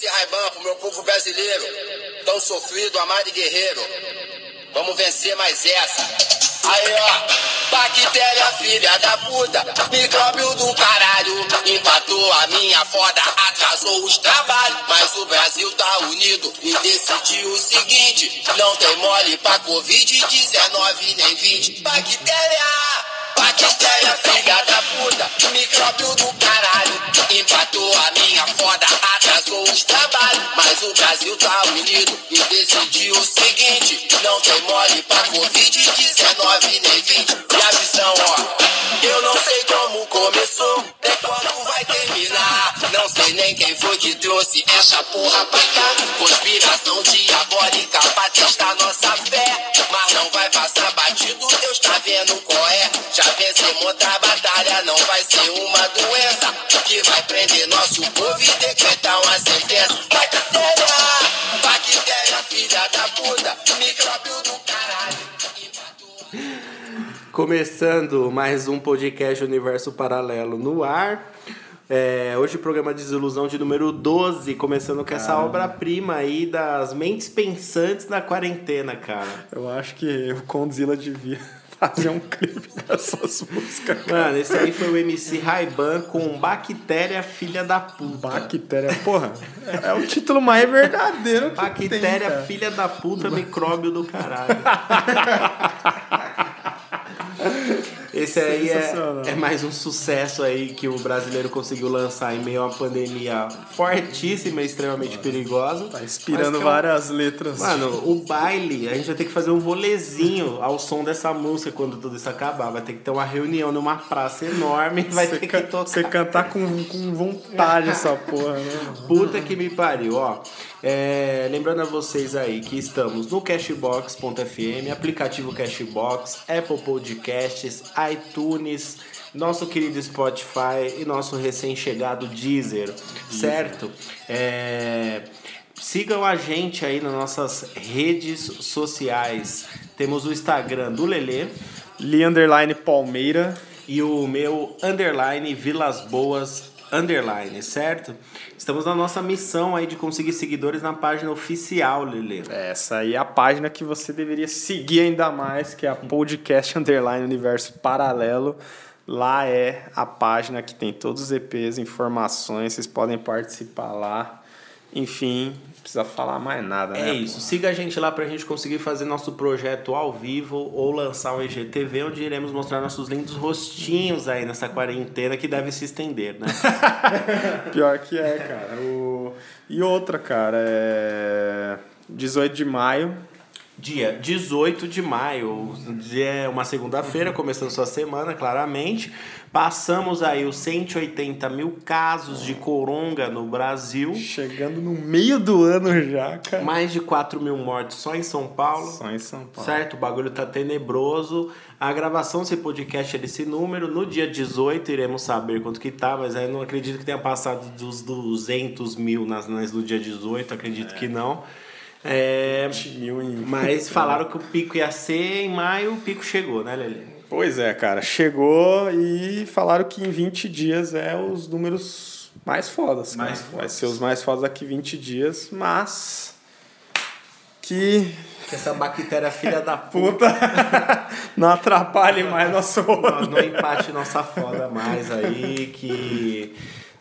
MC Raiban pro meu povo brasileiro, tão sofrido, amado e guerreiro. Vamos vencer mais essa. Aí ó, bactéria filha da puta, micróbio do caralho, empatou a minha foda, atrasou os trabalhos, mas o Brasil tá unido e decidiu o seguinte, não tem mole pra Covid-19 nem 20. Bactéria! Bactéria, filha da puta, micróbio do caralho. Empatou a minha foda, atrasou os trabalhos. Mas o Brasil tá unido e decidiu o seguinte: não tem mole pra Covid-19 nem 20. E a visão, ó, eu não sei como começou, nem quando vai terminar. Não sei nem quem foi que trouxe essa porra pra cá. Conspiração diabólica pra testar nossa fé. Mas não vai passar batido, Deus tá vendo qual é. Já vencemos batalha, não vai ser uma doença que vai prender nosso povo e decretar uma sentença. Bactéria, bactéria, filha da puta, micróbio do caralho. Começando mais um podcast Universo Paralelo no ar. É, hoje o programa Desilusão de número 12, começando com essa obra-prima aí das mentes pensantes na quarentena, cara. Eu acho que o Condzilla devia fazer um clipe com essas músicas. cara. Mano, esse aí foi o MC Raiban com Bactéria Filha da Puta. Bactéria, porra, é o título mais verdadeiro que tem, Bactéria cara. Filha da Puta, micróbio do caralho. Esse aí é, é mais um sucesso aí que o brasileiro conseguiu lançar em meio a uma pandemia fortíssima e extremamente perigosa. Tá inspirando várias letras. Mano, o baile, a gente vai ter que fazer um rolezinho ao som dessa música quando tudo isso acabar. Vai ter que ter uma reunião numa praça enorme, vai ter que tocar. você cantar com, com vontade essa porra, né? Puta que me pariu, ó. É, lembrando a vocês aí que estamos no Cashbox.fm, aplicativo Cashbox, Apple Podcasts, iTunes, nosso querido Spotify e nosso recém-chegado Deezer, certo? É, sigam a gente aí nas nossas redes sociais. Temos o Instagram do Lelê Li Palmeira. e o meu underline Vilas Boas underline, certo? Estamos na nossa missão aí de conseguir seguidores na página oficial, Lele. Essa aí é a página que você deveria seguir ainda mais, que é a Podcast Underline Universo Paralelo. Lá é a página que tem todos os EPs, informações, vocês podem participar lá. Enfim, precisa falar mais nada, né? É isso, siga a gente lá pra gente conseguir fazer nosso projeto ao vivo ou lançar um IGTV onde iremos mostrar nossos lindos rostinhos aí nessa quarentena que deve se estender, né? Pior que é, cara. O... E outra, cara, é 18 de maio. Dia 18 de maio, é uma segunda-feira, começando sua semana, claramente. Passamos aí os 180 mil casos de coronga no Brasil. Chegando no meio do ano já, cara. Mais de 4 mil mortes só em São Paulo. Só em São Paulo. Certo? O bagulho tá tenebroso. A gravação desse podcast é desse número. No dia 18 iremos saber quanto que tá, mas aí não acredito que tenha passado dos 200 mil nas, nas do dia 18, acredito que não. É, 20 mil em... mas falaram que o pico ia ser em maio, o pico chegou, né, Lele? Pois é, cara. Chegou e falaram que em 20 dias é os números mais fodas. cara. Mais Vai fodas. ser os mais fodas daqui 20 dias, mas que Que essa bactéria filha da puta puta não atrapalhe mais nosso não, rolê. não empate nossa foda mais aí, que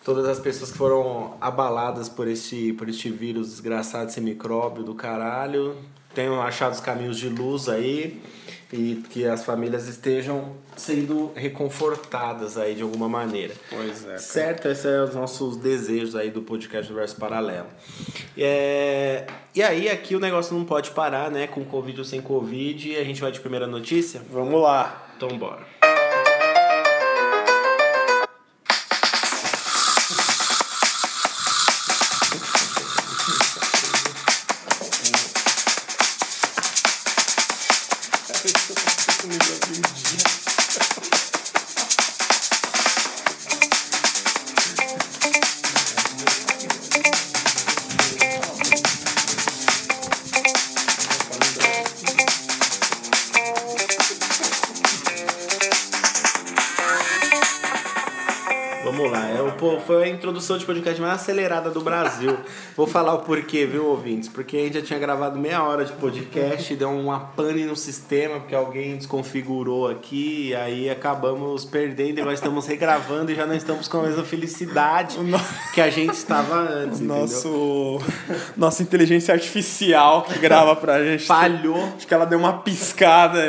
todas as pessoas que foram abaladas por este, por este vírus desgraçado, esse micróbio do caralho, tenham achado os caminhos de luz aí e que as famílias estejam sendo reconfortadas aí de alguma maneira. Pois é, cara. Certo, esses são os nossos desejos aí do podcast Universo Paralelo. É, E aí, aqui o negócio não pode parar, né? Com Covid ou sem Covid. A gente vai de primeira notícia? Vamos lá. Então, bora. Introdução de podcast mais acelerada do Brasil. Vou falar o porquê, viu, ouvintes? Porque a gente já tinha gravado meia hora de podcast, deu uma pane no sistema, porque alguém desconfigurou aqui, e aí acabamos perdendo e nós estamos regravando e já não estamos com a mesma felicidade que a gente estava antes. Nosso, nossa inteligência artificial que grava pra gente. Falhou. Acho que ela deu uma piscada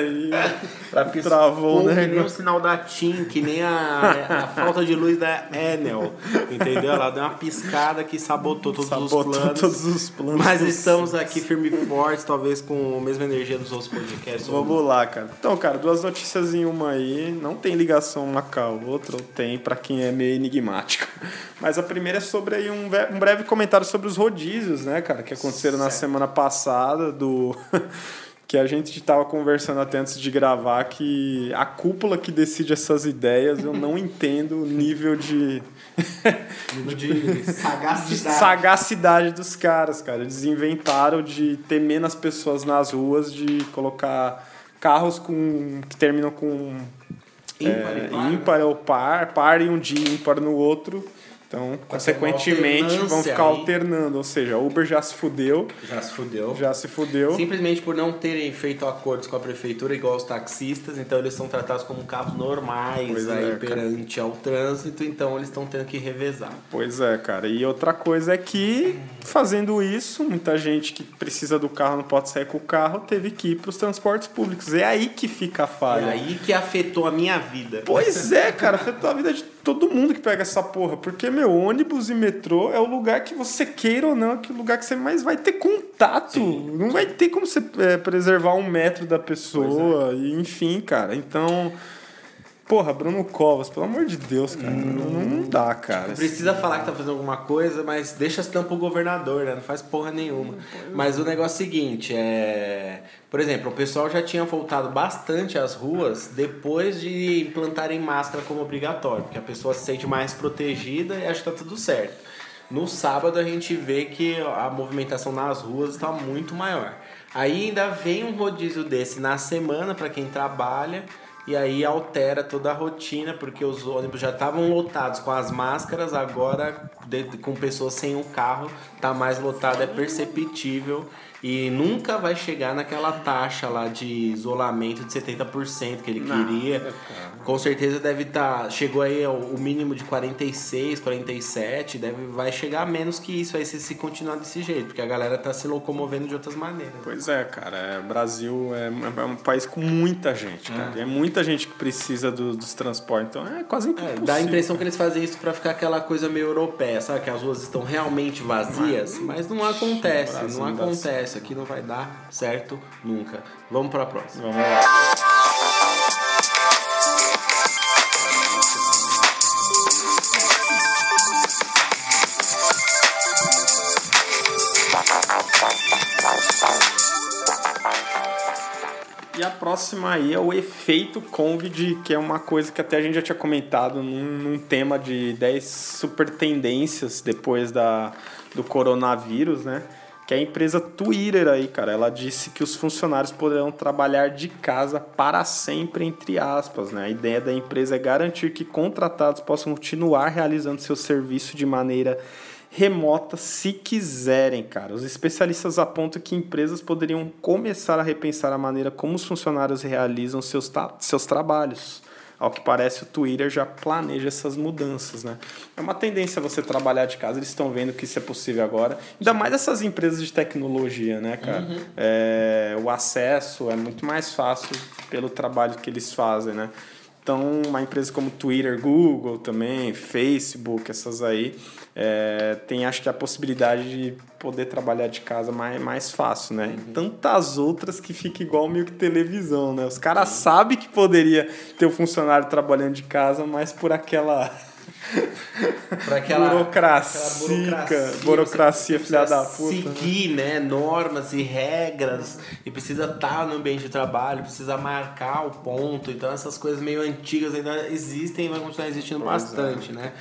e travou, né? Que nem o sinal da TIM, que nem a, a falta de luz da Enel. Entendeu? Ela deu uma piscada que sabotou todos Sabotou os planos. todos os planos. Mas estamos aqui firme e fortes, talvez com a mesma energia dos outros podcasts. Vamos lá, cara. Então, cara, duas notícias em uma aí. Não tem ligação uma com a outra, ou tem pra quem é meio enigmático. Mas a primeira é sobre aí um, um breve comentário sobre os rodízios, né, cara, que aconteceram na Certo. semana passada do. Que a gente estava conversando até antes de gravar que a cúpula que decide essas ideias, eu não entendo o nível de de sagacidade. sagacidade dos caras, cara. Eles inventaram de ter menos pessoas nas ruas, de colocar carros com que terminam com Ímpar é, né? ímpar ou par, par em um dia, ímpar no outro. Então, consequentemente, vão ficar aí. alternando. Ou seja, a Uber já se fudeu, Já se fudeu. já se fudeu. Simplesmente por não terem feito acordos com a prefeitura igual os taxistas, então eles são tratados como carros normais Pois é, aí cara. perante ao trânsito, então eles estão tendo que revezar. Pois é, cara. E outra coisa é que, fazendo isso, muita gente que precisa do carro não pode sair com o carro, teve que ir para os transportes públicos. É aí que fica a É falha. aí que afetou a minha vida. Pois é, cara, afetou a vida de todo mundo que pega essa porra. Porque, meu, ônibus e metrô é o lugar que você queira ou não, é o lugar que você mais vai ter contato. Não vai ter como você é, preservar um metro da pessoa, e enfim, cara. Então. Porra, Bruno Covas, pelo amor de Deus, cara. Não, não dá, cara. Precisa falar que tá fazendo alguma coisa, mas deixa as tampas pro governador, né? Não faz porra nenhuma. Mas o negócio é o seguinte, é... Por exemplo, o pessoal já tinha voltado bastante às ruas depois de implantarem máscara como obrigatório, porque a pessoa se sente mais protegida e acha que tá tudo certo. No sábado a gente vê que a movimentação nas ruas está muito maior. Aí ainda vem um rodízio desse na semana para quem trabalha e aí altera toda a rotina, porque os ônibus já estavam lotados com as máscaras, agora de- com pessoas sem o carro, tá mais lotado, é perceptível e nunca vai chegar naquela taxa lá de isolamento de 70% que ele queria. Com certeza deve estar, chegou aí o mínimo de 46, 47, deve vai chegar menos que isso aí se, se continuar desse jeito, porque a galera tá se locomovendo de outras maneiras. Pois é, cara. É, o Brasil é, é um país com muita gente, cara. É, muita gente que precisa do- dos transportes. Então é quase É, impossível. dá a impressão que eles fazem isso pra ficar aquela coisa meio europeia, sabe? Que as ruas estão realmente vazias, mas não acontece, não não acontece. Aqui não vai dar certo nunca. Vamos pra próxima. Vamos lá. E a próxima aí é o efeito Covid, que é uma coisa que até a gente já tinha comentado num, num tema de 10 super tendências depois da, do coronavírus, né? Que é a empresa Twitter aí, cara. Ela disse que os funcionários poderão trabalhar de casa para sempre, entre aspas, né? A ideia da empresa é garantir que contratados possam continuar realizando seu serviço de maneira remota se quiserem, cara. Os especialistas apontam que empresas poderiam começar a repensar a maneira como os funcionários realizam seus, seus trabalhos. Ao que parece, o Twitter já planeja essas mudanças, né? É uma tendência você trabalhar de casa, eles estão vendo que isso é possível agora. Ainda mais essas empresas de tecnologia, né, cara? É, o acesso é muito mais fácil pelo trabalho que eles fazem, né? Então, uma empresa como Twitter, Google também, Facebook, essas aí, é, tem acho que a possibilidade de poder trabalhar de casa mais, mais fácil, né? E tantas outras que fica igual meio que televisão, né? Os caras sabem que poderia ter o funcionário trabalhando de casa, mas por aquela Pra aquela burocracia, burocracia, você filha da puta. né? Seguir, né, normas e regras e precisa estar no ambiente de trabalho, precisa marcar o ponto. Então essas coisas meio antigas ainda existem e vai continuar existindo Pois é. bastante, né?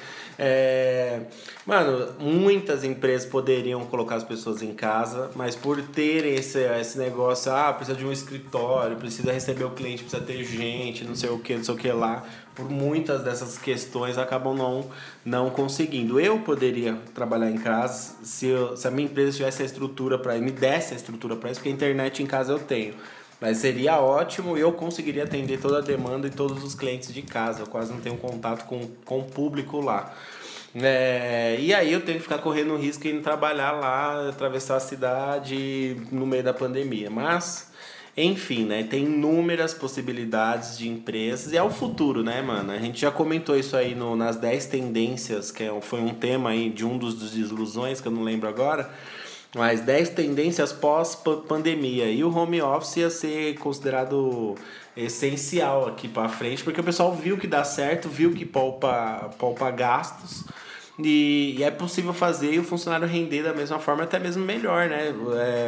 É, mano, muitas empresas poderiam colocar as pessoas em casa, mas por terem esse, esse negócio, ah, precisa de um escritório, precisa receber o cliente, precisa ter gente, não sei o que, não sei o que lá, por muitas dessas questões acabam não, não conseguindo. Eu poderia trabalhar em casa se, eu, se a minha empresa tivesse a estrutura para me desse a estrutura para isso, porque a internet em casa eu tenho. Mas seria ótimo e eu conseguiria atender toda a demanda e todos os clientes de casa. Eu quase não tenho contato com, com o público lá. É, e aí eu tenho que ficar correndo risco e indo trabalhar lá, atravessar a cidade no meio da pandemia. Mas, enfim, né? Tem inúmeras possibilidades de empresas e é o futuro, né, mano? A gente já comentou isso aí no, nas 10 tendências, que é, foi um tema aí de um dos desilusões, que eu não lembro agora mas 10 tendências pós-pandemia. E o home office ia ser considerado essencial aqui para frente, porque o pessoal viu que dá certo, viu que poupa, poupa gastos. E, e, é possível fazer e o funcionário render da mesma forma, até mesmo melhor, né?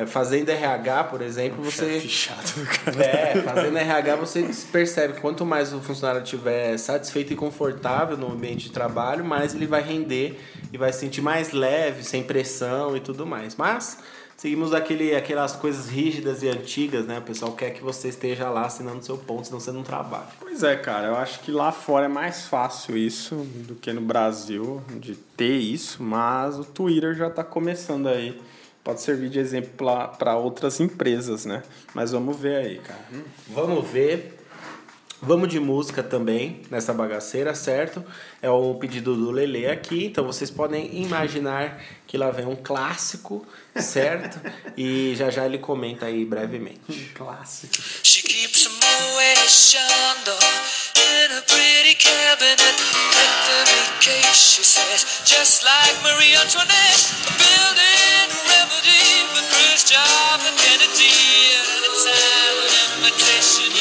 É, fazendo RH, por exemplo, você. Chato, cara. É, fazendo RH você percebe que quanto mais o funcionário estiver satisfeito e confortável no ambiente de trabalho, mais ele vai render e vai se sentir mais leve, sem pressão e tudo mais. Mas seguimos aquele, aquelas coisas rígidas e antigas, né? O pessoal quer que você esteja lá assinando seu ponto, senão você não trabalha. Pois é, cara. Eu acho que lá fora é mais fácil isso do que no Brasil, de ter isso, mas o Twitter já está começando aí. Pode servir de exemplo para outras empresas, né? Mas vamos ver aí, cara. Vamos ver. Vamos de música também nessa bagaceira, certo? É um pedido do Lele aqui, então vocês podem imaginar que lá vem um clássico, certo? e já já ele comenta aí brevemente. Um clássico. She keeps a in a pretty cabinet. Case, she says, just like Marie Antoinette, building a remedy for Khrushchev and Kennedy. At a time when imitation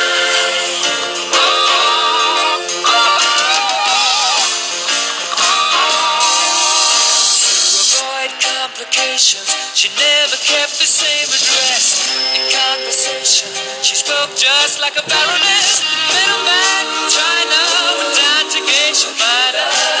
She never kept the same address. In conversation, she spoke just like a baroness. Middleman from China went down to Geisha Minor.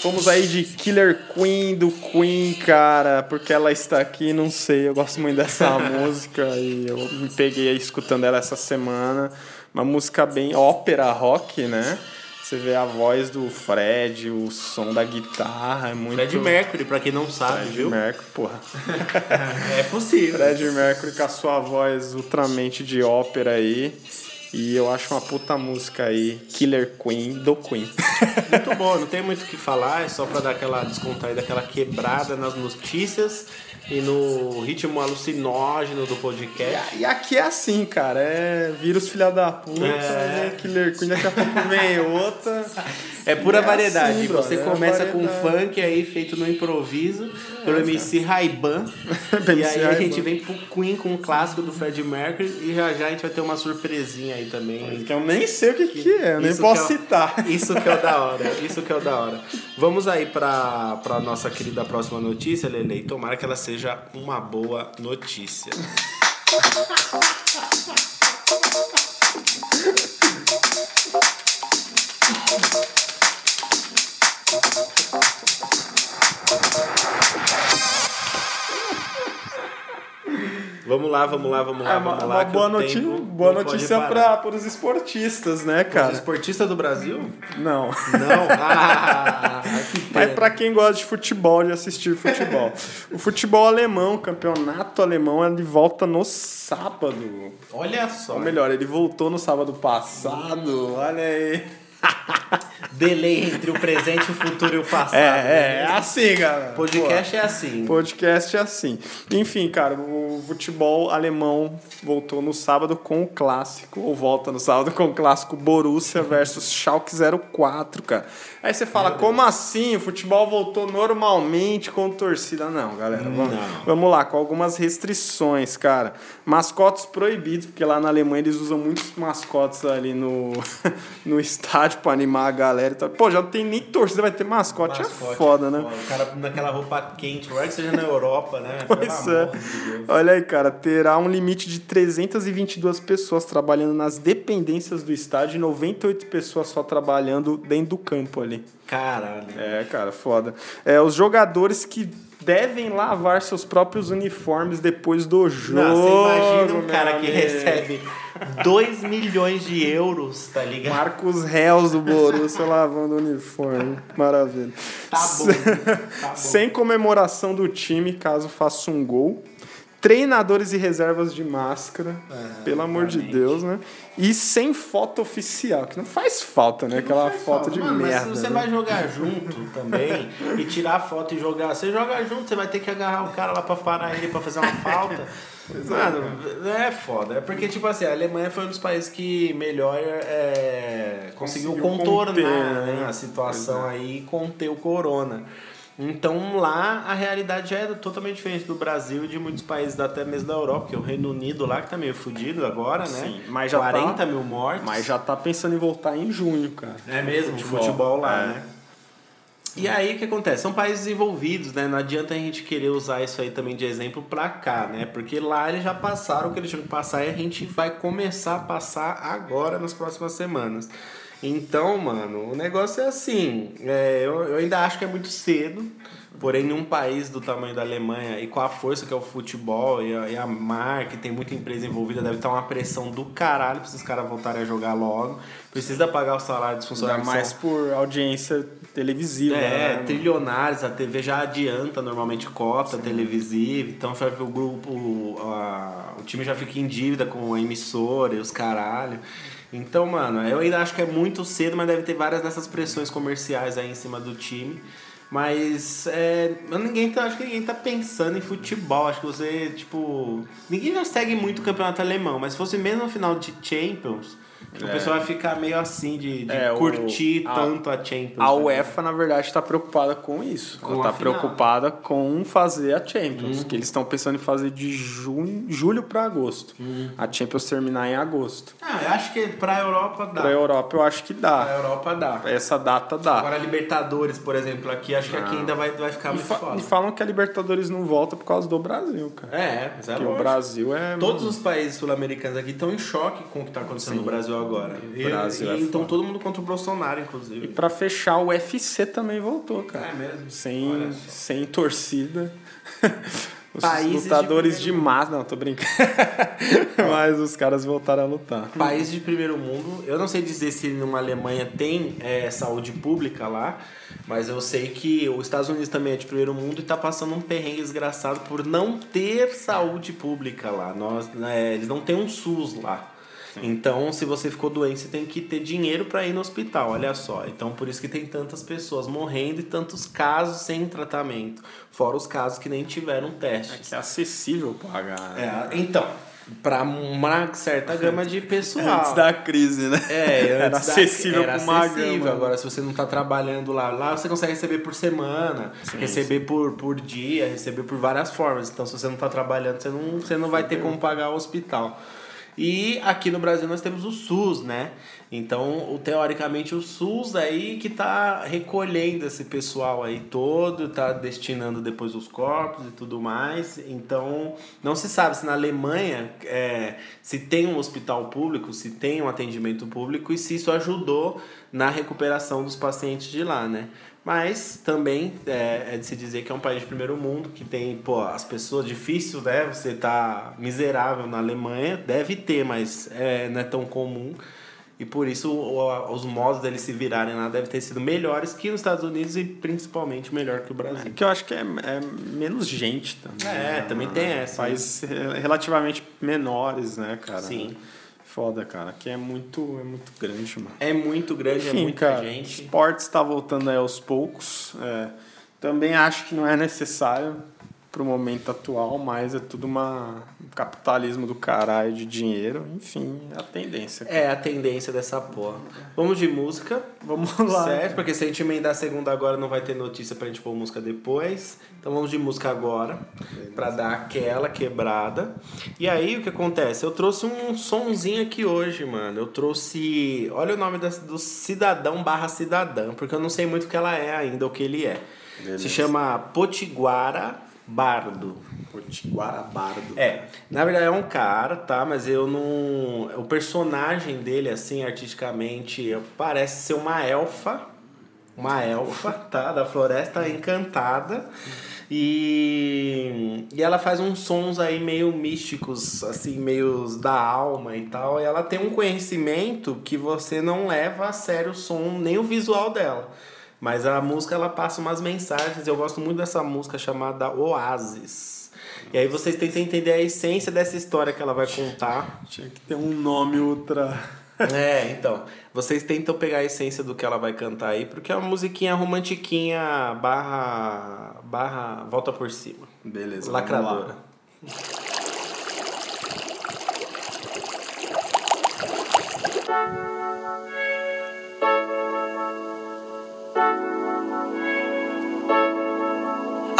Fomos aí de Killer Queen do Queen, cara, porque ela está aqui, não sei, eu gosto muito dessa música e eu me peguei escutando ela essa semana. Uma música bem ópera rock, né? Você vê a voz do Fred, o som da guitarra, é muito. Fred Mercury, pra quem não sabe, Fred viu? Mercury, porra. é possível. Fred Mercury com a sua voz ultramente de ópera aí. E eu acho uma puta música aí, Killer Queen, do Queen. Muito bom, não tem muito o que falar, é só pra dar aquela descontraída, aquela quebrada nas notícias e no ritmo alucinógeno do podcast. E aqui é assim, cara, é vírus filha da puta, É. vem Killer Queen, daqui a pouco vem outra. É pura É variedade. assim, Você brother, é começa com variedade. funk aí feito no improviso, pelo MC Raiban. e aí a gente vem pro Queen com o clássico do Fred Mercury e já já a gente vai ter uma surpresinha aí também. Que eu nem sei o que, que é, eu nem posso que é citar. Isso que é o da hora, isso que é o da hora. Vamos aí pra, pra nossa querida próxima notícia, Lele, tomara que ela seja uma boa notícia. Vamos lá, vamos lá, vamos lá, É vamos uma, lá. uma boa, noti tempo boa notícia para os esportistas, né, Os cara? esportistas do Brasil? Não. Não? Ah, Mas pra quem gosta de futebol, de assistir futebol. o futebol alemão, o campeonato alemão, é de volta no sábado. Olha só. Ou melhor, ele voltou no sábado passado. Olha aí. Delay entre o presente, o futuro e o passado. É, né? é, é assim, galera. Podcast é assim. Podcast é assim. Enfim, cara, o futebol alemão voltou no sábado com o clássico, ou volta no sábado com o clássico Borussia versus Schalke 04, cara. Aí você fala, como assim? O futebol voltou normalmente com torcida? Não, galera. Vamos, Não. vamos lá, com algumas restrições, cara. Mascotes proibidos, porque lá na Alemanha eles usam muitos mascotes ali no, no estádio pra animar a galera. e tal. Pô, já não tem nem torcida, vai ter mascote. Mascote é foda, né? O cara naquela roupa quente, é que seja na Europa, né? Pois Pelo é. de. Olha aí, cara, terá um limite de 322 pessoas trabalhando nas dependências do estádio e 98 pessoas só trabalhando dentro do campo ali. Caralho. É, cara, foda. É, os jogadores que devem lavar seus próprios uniformes depois do jogo. Não, você imagina um cara que recebe 2 milhões de euros, tá ligado? Marcos Réus do Borussia lavando o uniforme. Maravilha. Tá bom. Tá bom. Sem comemoração do time, caso faça um gol. Treinadores e reservas de máscara, pelo amor de obviamente. Deus, né? E sem foto oficial, que não faz falta, né? Aquela foto falta. de Mano, merda. Mas se você né? vai jogar junto também e tirar foto e jogar, você joga junto, você vai ter que agarrar o cara lá pra parar ele pra fazer uma falta. Mano, é foda. É porque, tipo assim, a Alemanha foi um dos países que melhor é, conseguiu, Conseguiu contornar conter, né, né? a situação aí e conter o corona. Então lá a realidade já é totalmente diferente do Brasil e de muitos países até mesmo da Europa, porque o Reino Unido lá que tá meio fudido agora, né? Sim, mas já 40 tá- mil mortes. Mas já tá pensando em voltar em junho, cara. É mesmo, futebol, Futebol, lá, é. né? E aí o que acontece? São países desenvolvidos, né? Não adianta a gente querer usar isso aí também de exemplo pra cá, né? Porque lá eles já passaram o que eles tinham que passar e a gente vai começar a passar agora nas próximas semanas. Então, mano, o negócio é assim. é, eu, eu ainda acho que é muito cedo. Porém, num país do tamanho da Alemanha e com a força que é o futebol e a, e a marca, e tem muita empresa envolvida, deve estar uma pressão do caralho pra esses caras voltarem a jogar logo. Precisa pagar o salário dos Ainda funcionários. que mais são- por audiência televisiva. é, né? trilionários, a TV já adianta normalmente cota televisiva, então o grupo, o, a- o time já fica em dívida com a emissora e os caralho. Então, mano, eu ainda acho que é muito cedo, mas deve ter várias dessas pressões comerciais aí em cima do time. Mas é, ninguém tá, acho que ninguém tá pensando em futebol. Acho que você, tipo. Ninguém já segue muito o campeonato alemão, mas se fosse mesmo no final de Champions, o pessoal vai ficar meio assim de, de É, o- curtir a- tanto a Champions. A né? UEFA, na verdade, está preocupada com isso. Com Ela a está preocupada com fazer a Champions, que eles estão pensando em fazer de junho, julho para agosto. A Champions terminar em agosto. Ah, eu acho que pra Europa dá. Para a Europa, eu acho que dá. Europa dá. Essa data dá. Agora, Libertadores, por exemplo, aqui, acho que aqui ainda vai, vai ficar E, muito fa- foda. e falam que a Libertadores não volta por causa do Brasil, cara. É, mas é Porque o lógico. Brasil é. Todos os países sul-americanos aqui estão em choque com o que está acontecendo no Brasil agora. E, Brasil e é então foda. todo mundo contra o Bolsonaro, E inclusive. pra fechar, o UFC também voltou, cara. É mesmo? Sem, sem torcida. Os Países de lutadores de, primeiro massa. Não, tô brincando. Mas os caras voltaram a lutar. Países de primeiro mundo, eu não sei dizer se numa Alemanha tem é, saúde pública lá, mas eu sei que os Estados Unidos também é de primeiro mundo e tá passando um perrengue desgraçado por não ter saúde pública lá. Nós, né, eles não têm um SUS lá. Então, se você ficou doente, você tem que ter dinheiro para ir no hospital, olha só. Então, por isso que tem tantas pessoas morrendo e tantos casos sem tratamento. Fora os casos que nem tiveram testes. Que é acessível pagar. né? É, então, Pra uma certa gama de pessoal. Antes da crise, né? É, era acessível era com uma acessível. gama. Agora, se você não tá trabalhando lá, lá você consegue receber por semana, receber Por, por dia, receber por várias formas. Então, se você não tá trabalhando, você não, você não vai ter como pagar o hospital. E aqui no Brasil nós temos o SUS, né? Então, teoricamente, o SUS aí que tá recolhendo esse pessoal aí todo, tá destinando depois os corpos e tudo mais. Então, não se sabe se na Alemanha é, se tem um hospital público, se tem um atendimento público e se isso ajudou na recuperação dos pacientes de lá, né? Mas também é, é de se dizer que é um país de primeiro mundo, que tem, pô, as pessoas, difícil, né? Você tá miserável na Alemanha, deve ter, mas é, não é tão comum. E por isso o- os modos deles se virarem lá devem ter sido melhores que nos Estados Unidos e principalmente melhor que o Brasil. Que eu acho que é, é menos gente também. É, né? também tem essa, Países re- relativamente menores, né, cara? Sim. Foda, cara. Aqui é muito, é muito grande, mano. É muito grande, é Enfim, muita cara, gente. esportes está voltando aí aos poucos. É, também acho que não é necessário pro momento atual, mas é tudo uma um capitalismo do caralho de dinheiro. Enfim, é a tendência. cara. É a tendência dessa porra. Vamos de música. Vamos lá. Certo? Porque se a gente emendar a segunda agora, não vai ter notícia pra gente pôr música depois. Então vamos de música agora. Pra dar aquela quebrada. E aí o que acontece? Eu trouxe um sonzinho aqui hoje, mano. Eu trouxe. Olha o nome da- do cidadão barra cidadã. Porque eu não sei muito o que ela é ainda, o que ele é. Beleza. Se chama Potiguara Bardo. Potiguara Bardo. É, na verdade é um cara, tá? Mas eu não. O personagem dele, assim, artisticamente, parece ser uma elfa. Uma elfa, tá? Da Floresta Encantada. E, e ela faz uns sons aí meio místicos, assim, meio da alma e tal. E ela tem um conhecimento que você não leva a sério o som, nem o visual dela. Mas a música ela passa umas mensagens. Eu gosto muito dessa música chamada Oasis. E aí vocês tentam entender a essência dessa história que ela vai contar. Tinha que ter um nome ultra. É, então. Vocês tentam pegar a essência do que ela vai cantar aí, porque é uma musiquinha romantiquinha barra. barra. volta por cima. Beleza. Lacradora.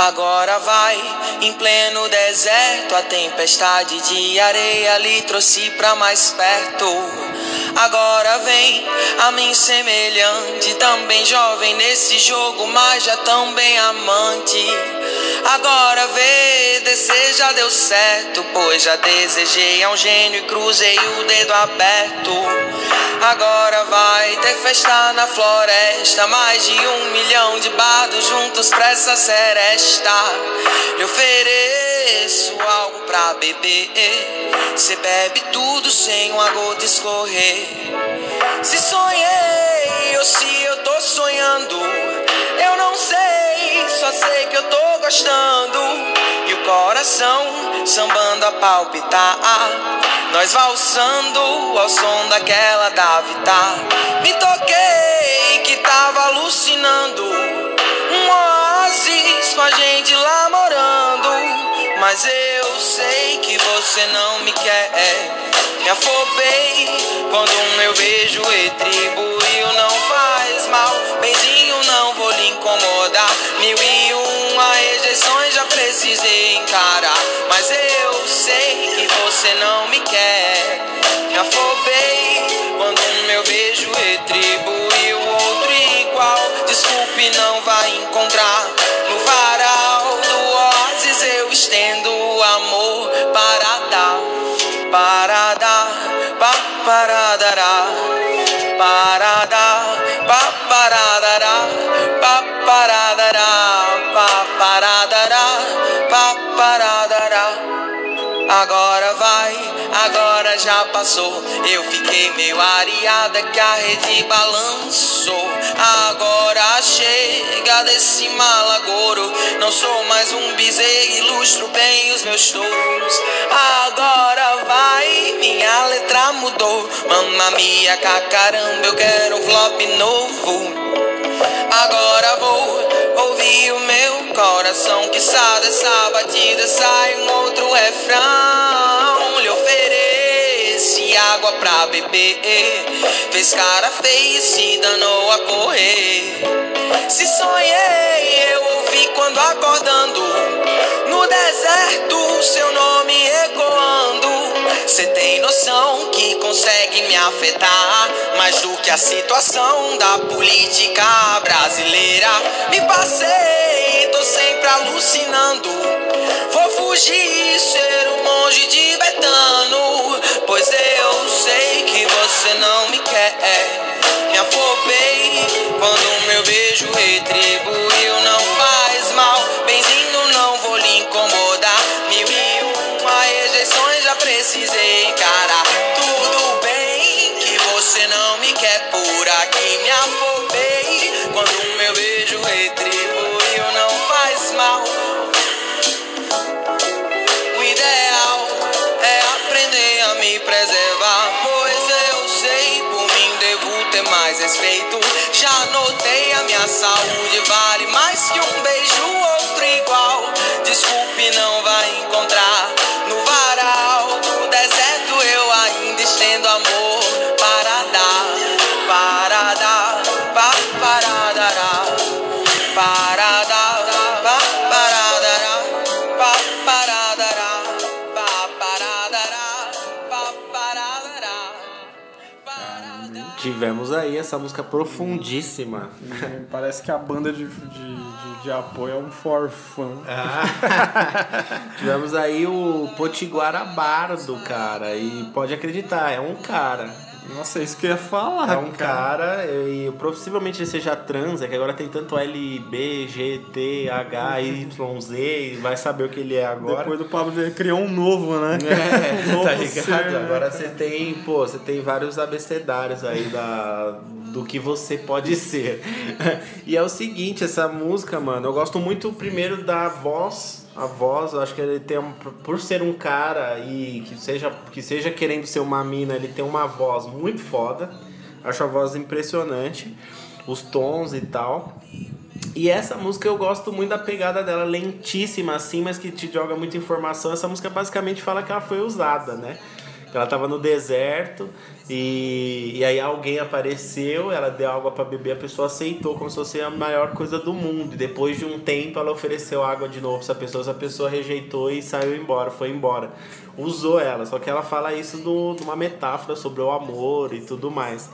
Agora vai, em pleno deserto, a tempestade de areia lhe trouxe pra mais perto. Agora vem a mim semelhante, também jovem nesse jogo, mas já também amante. Agora vê, descer já deu certo, pois já desejei a um gênio e cruzei o dedo aberto. Agora vai ter festa na floresta, mais de um milhão de bardos juntos pra essa seresta. Lhe ofereço algo pra beber, cê bebe tudo sem uma gota escorrer. Se sonhei ou se eu tô sonhando, eu não sei, só sei que eu tô gostando. E o coração sambando a palpitar. Nós valsando ao som daquela da Vitar. Me toquei que tava alucinando. Um oásis com a gente lá morando. Mas eu sei que você não me quer. Me afobei quando um meu beijo retribuiu. Não faz mal, benzinho, não vou lhe incomodar. Mil e uma rejeições já precisei encarar. Mas eu sei que você não me quer. Agora vai, agora já passou. Eu fiquei meio areada que a rede balançou. Agora chega desse malagouro. Não sou mais um bezerro, ilustro bem os meus touros. Agora vai, minha letra mudou. Mamma mia, caramba, eu quero um flop novo. Agora vou ouve o meu coração que sai dessa batida sai um outro refrão. Lhe ofereci água pra beber, fez cara feia e se danou a correr. Se sonhei, eu ouvi quando acordando no deserto seu nome. Cê tem noção que consegue me afetar mais do que a situação da política brasileira. Me passei, tô sempre alucinando. Vou fugir, ser um monge tibetano. Pois eu sei que você não me quer. Me afobei quando meu beijo retribuiu. Saúde vale mais que um Tivemos aí essa música profundíssima. Parece que a banda de, de, de, de apoio é um forfã. Tivemos aí o Potiguara Bardo, cara. E pode acreditar, é um cara. Nossa, é isso que eu ia falar. É um cara, e possivelmente ele seja trans, é que agora tem tanto L, B, G, T, H, Y, Z, e vai saber o que ele é agora. Depois do Pablo criou um novo, né? É, um novo tá ligado? ser, né? Agora você tem, pô, você tem vários abecedários aí da, do que você pode ser. E é o seguinte, essa música, mano, eu gosto muito primeiro da voz. A voz, eu acho que ele tem um, por ser um cara e que seja que seja querendo ser uma mina, ele tem uma voz muito foda. Acho a voz impressionante, os tons e tal. E essa música eu gosto muito da pegada dela, lentíssima assim, mas que te joga muita informação. Essa música basicamente fala que ela foi usada, né? Ela tava no deserto e, e aí alguém apareceu, ela deu água para beber, a pessoa aceitou como se fosse a maior coisa do mundo. E depois de um tempo ela ofereceu água de novo pra essa pessoa, essa pessoa rejeitou e saiu embora, foi embora. Usou ela, só que ela fala isso do, numa metáfora sobre o amor e tudo mais.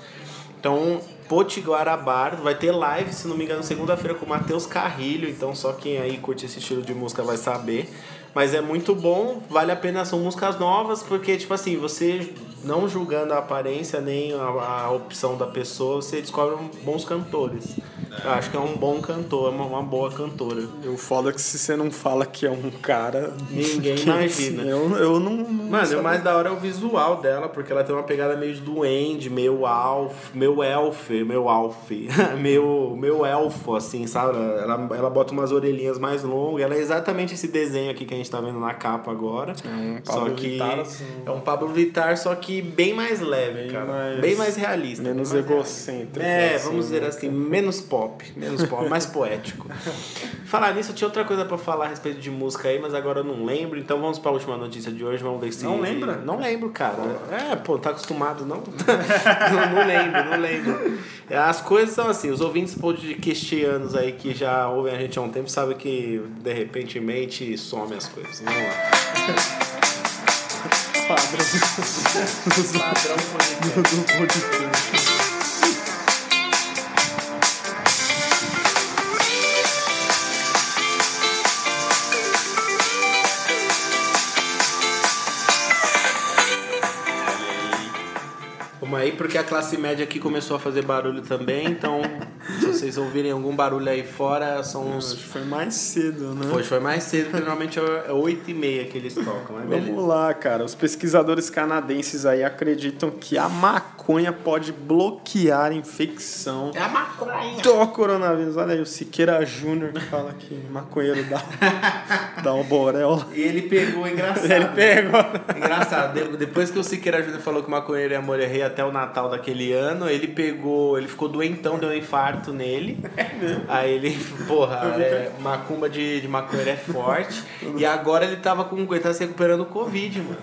Então, Potiguara Bardo vai ter live, se não me engano, segunda-feira com o Matheus Carrilho. Então, só quem aí curte esse estilo de música vai saber. Mas é muito bom, vale a pena, são músicas novas, porque, tipo assim, você não julgando a aparência nem a, a opção da pessoa, você descobre bons cantores. Eu acho que é um bom cantor, uma, uma boa cantora. E o foda é que se você não fala que é um cara. Ninguém que- imagina. Eu, eu não. não Mano, o mais da hora é o visual dela, porque ela tem uma pegada meio de duende, meio alf, meio elf, meio alf, meio, meio elfo, assim, sabe? Ela, ela bota umas orelhinhas mais longas, ela é exatamente esse desenho aqui que a gente tá vendo na capa agora. um só Pablo que Vittar, assim. é um Pablo Vittar, só que bem mais leve, Bem cara. mais- bem mais realista. menos mais egocêntrico, É, assim, vamos dizer né, assim, menos pop, menos pop, mais poético. Falar nisso, eu tinha outra coisa pra falar a respeito de música aí, mas agora eu não lembro. Então vamos pra última notícia de hoje, vamos ver se. Não lembra? Não lembro, cara. É, pô, tá acostumado, não? não, não lembro, não lembro. As coisas são assim, os ouvintes podcastianos aí que já ouvem a gente há um tempo sabem que de repentemente some as coisas. Vamos lá. Padrão do, do podcast. Aí, porque a classe média aqui começou a fazer barulho também, então se vocês ouvirem algum barulho aí fora, são uns. que foi mais cedo, né? Hoje foi mais cedo, porque normalmente é 8 e meia que eles tocam, mas beleza. Vamos lá, cara. Os pesquisadores canadenses aí acreditam que a maconha maconha pode bloquear infecção É a maconha. do coronavírus. Olha aí, o Siqueira Júnior que fala que maconheiro dá, dá o borel. E ele pegou, engraçado. Ele pegou. Engraçado, de- depois que o Siqueira Júnior falou que o maconheiro ia morrer até o Natal daquele ano, ele pegou, ele ficou doentão, deu um infarto nele. Aí ele, porra, é, macumba de, de maconheiro é forte. e agora ele tava com, ele tá se recuperando do Covid, mano.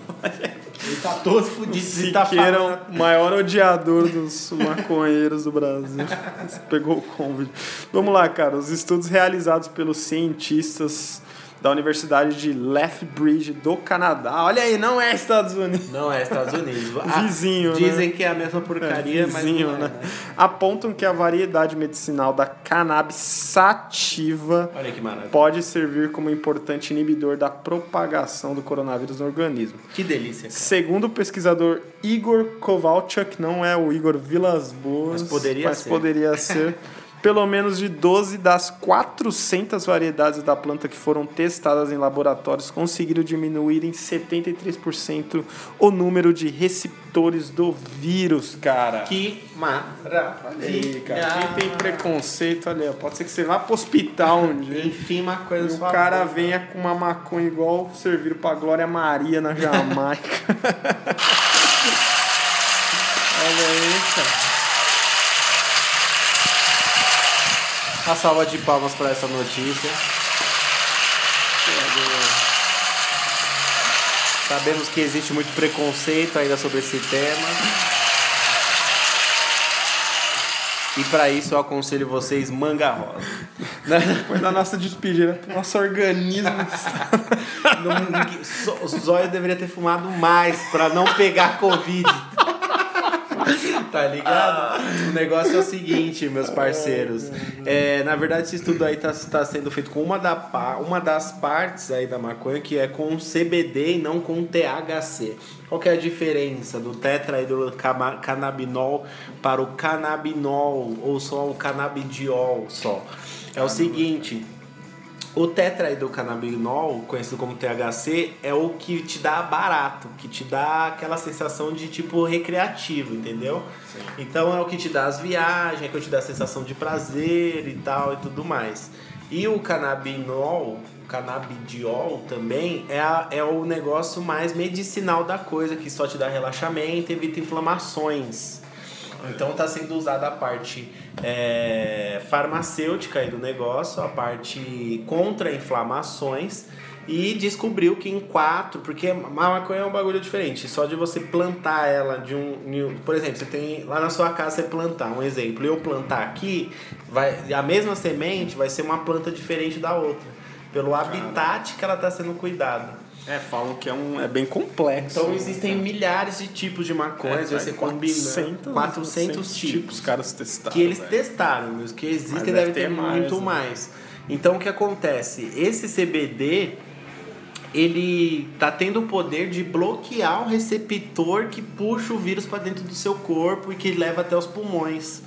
Ele tá todo fudido. Tá Siqueira, falando. o maior odiador dos maconheiros do Brasil. Pegou o Covid. Vamos lá, cara. Os estudos realizados pelos cientistas da Universidade de Lethbridge do Canadá. Olha aí, não é Estados Unidos. Não, é Estados Unidos. Ah, Vizinho, né? Dizem que é a mesma porcaria, É, mas vizinho, não é, né? né? Apontam que a variedade medicinal da cannabis sativa Olha que maravilha. pode servir como importante inibidor da propagação do coronavírus no organismo. Que delícia. cara. Segundo o pesquisador Igor Kovalchuk, não é o Igor Vilas Boas, Mas poderia mas ser. poderia ser, pelo menos de 12 das 400 variedades da planta que foram testadas em laboratórios conseguiram diminuir em 73% o número de receptores do vírus, cara. Que maravilha. Cara. Quem tem preconceito, olha, pode ser que você vá pro hospital um dia. Enfim, uma coisa E o cara boca. venha com uma maconha igual serviram pra Glória Maria na Jamaica. Olha aí, cara. Uma salva de palmas para essa notícia. Sabemos que existe muito preconceito ainda sobre esse tema. E para isso eu aconselho vocês manga rosa. Depois da nossa despedida, nosso organismo está... Não- só- O Zóio deveria ter fumado mais para não pegar Covid. Tá ligado? O negócio é o seguinte, meus parceiros. É, na verdade, esse estudo aí tá, tá sendo feito com uma, da, uma das partes aí da maconha, que é com CBD e não com THC. Qual que é a diferença do tetrahidrocannabinol para o canabinol ou só o canabidiol só? É o seguinte, o tetrahidrocannabinol, conhecido como THC, é o que te dá barato, que te dá aquela sensação de tipo recreativo, entendeu? Então é o que te dá as viagens, é o que te dá a sensação de prazer e tal e tudo mais. E o canabinol, o canabidiol também é, a- é o negócio mais medicinal da coisa, que só te dá relaxamento, evita inflamações. Então está sendo usada a parte é, farmacêutica do negócio, a parte contra inflamações e descobriu que em quatro, porque a maconha é um bagulho diferente, só de você plantar ela de um, de um- por exemplo, você tem lá na sua casa você plantar, um exemplo, eu plantar aqui, vai a mesma semente vai ser uma planta diferente da outra, pelo habitat que ela está sendo cuidada. É, falam que é, um, é bem complexo. Então existem milhares de tipos de maconhas, É, você combina 400, 400 tipos os caras testaram. que eles velho. testaram, mas que existem deve deve ter mais, muito né? mais. Então o que acontece? Esse CBD ele tá tendo o poder de bloquear o receptor que puxa o vírus para dentro do seu corpo e que leva até os pulmões.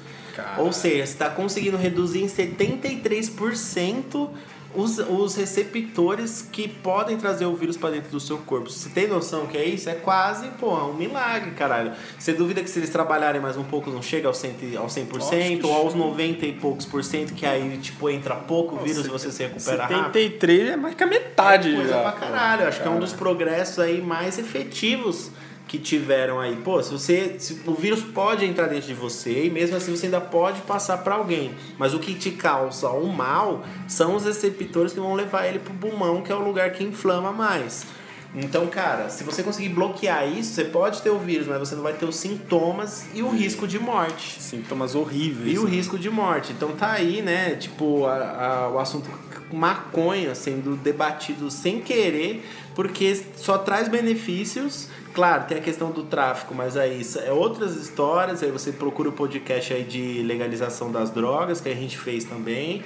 Ou seja, você está conseguindo reduzir em 73% os, os receptores que podem trazer o vírus para dentro do seu corpo. Você tem noção que é isso? É quase, pô, um milagre, caralho. Você duvida que se eles trabalharem mais um pouco não chega ao 100%, ao 100% Lógico que ou aos chega. 90 e poucos por cento, que aí, tipo, entra pouco vírus e você se recupera rápido? 73 é mais que a metade É coisa já. pra caralho. Acho que é um dos progressos aí mais efetivos que tiveram aí. Pô, se você. Se o vírus pode entrar dentro de você e mesmo assim você ainda pode passar pra alguém. Mas o que te causa o mal são os receptores que vão levar ele pro pulmão, que é o lugar que inflama mais. Então, cara, se você conseguir bloquear isso, você pode ter o vírus, mas você não vai ter os sintomas e o risco de morte. Sintomas horríveis. E o risco de morte. Então tá aí, né? Tipo, a- a- o assunto maconha sendo debatido sem querer, porque só traz benefícios. Claro, tem a questão do tráfico, mas aí isso é outras histórias. Aí você procura o podcast aí de legalização das drogas, que a gente fez também.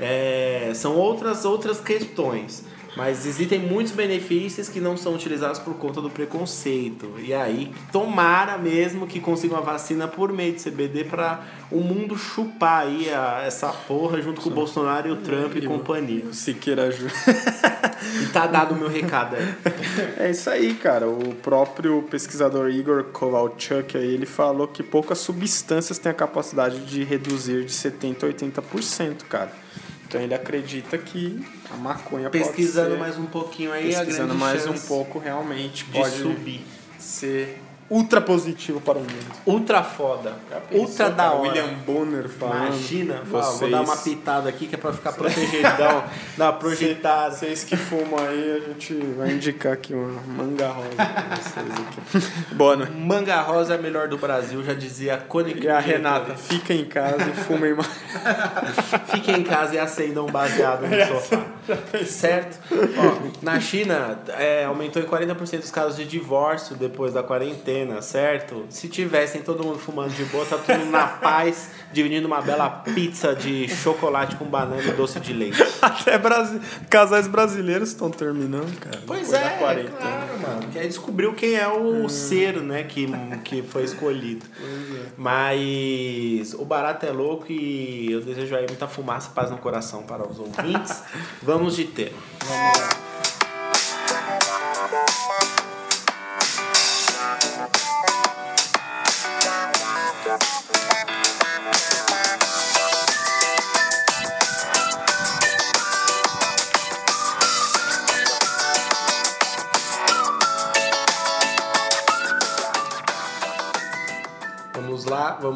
É, são outras outras questões. Mas existem muitos benefícios que não são utilizados por conta do preconceito. E aí, tomara mesmo que consigam a vacina por meio de CBD para o mundo chupar aí a- essa porra junto com o Bolsonaro e o Trump e, companhia. O Siqueira Ju. E tá dado o meu recado aí. É isso aí, cara. O próprio pesquisador Igor Kovalchuk aí, ele falou que poucas substâncias têm a capacidade de reduzir de 70% a 80%, cara. Então ele acredita que a maconha Pesquisando pode ser, mais um pouquinho aí, a pesquisando grande mais um pouco realmente de pode subir. ser ultra positivo para o mundo. Ultra foda. Pensou, Ultra da cara? hora. William Bonner falando. Imagina, fala, vou vocês, dar uma pitada aqui que é pra ficar protegidão, dar uma projetada. Vocês que fumam aí, a gente vai indicar aqui uma manga rosa pra vocês aqui. Boa noite. Manga rosa é a melhor do Brasil, já dizia a Cônica. E a Renata, fica em casa e fumem mais. Fiquem em casa e acendam um baseado no sofá. Certo? Ó, na China, é, aumentou em 40% os casos de divórcio depois da quarentena, certo? Se tivessem todo mundo fumando de boa, tá todo mundo na paz, dividindo uma bela pizza de chocolate com banana e doce de leite. Até Brasi... casais brasileiros estão terminando, cara. Pois é, quarentena. claro, mano. Que aí descobriu quem é o ser, né, que, que foi escolhido. Mas o barato é louco e eu desejo aí muita fumaça e paz no coração para os ouvintes. Vamos de tema. Vamos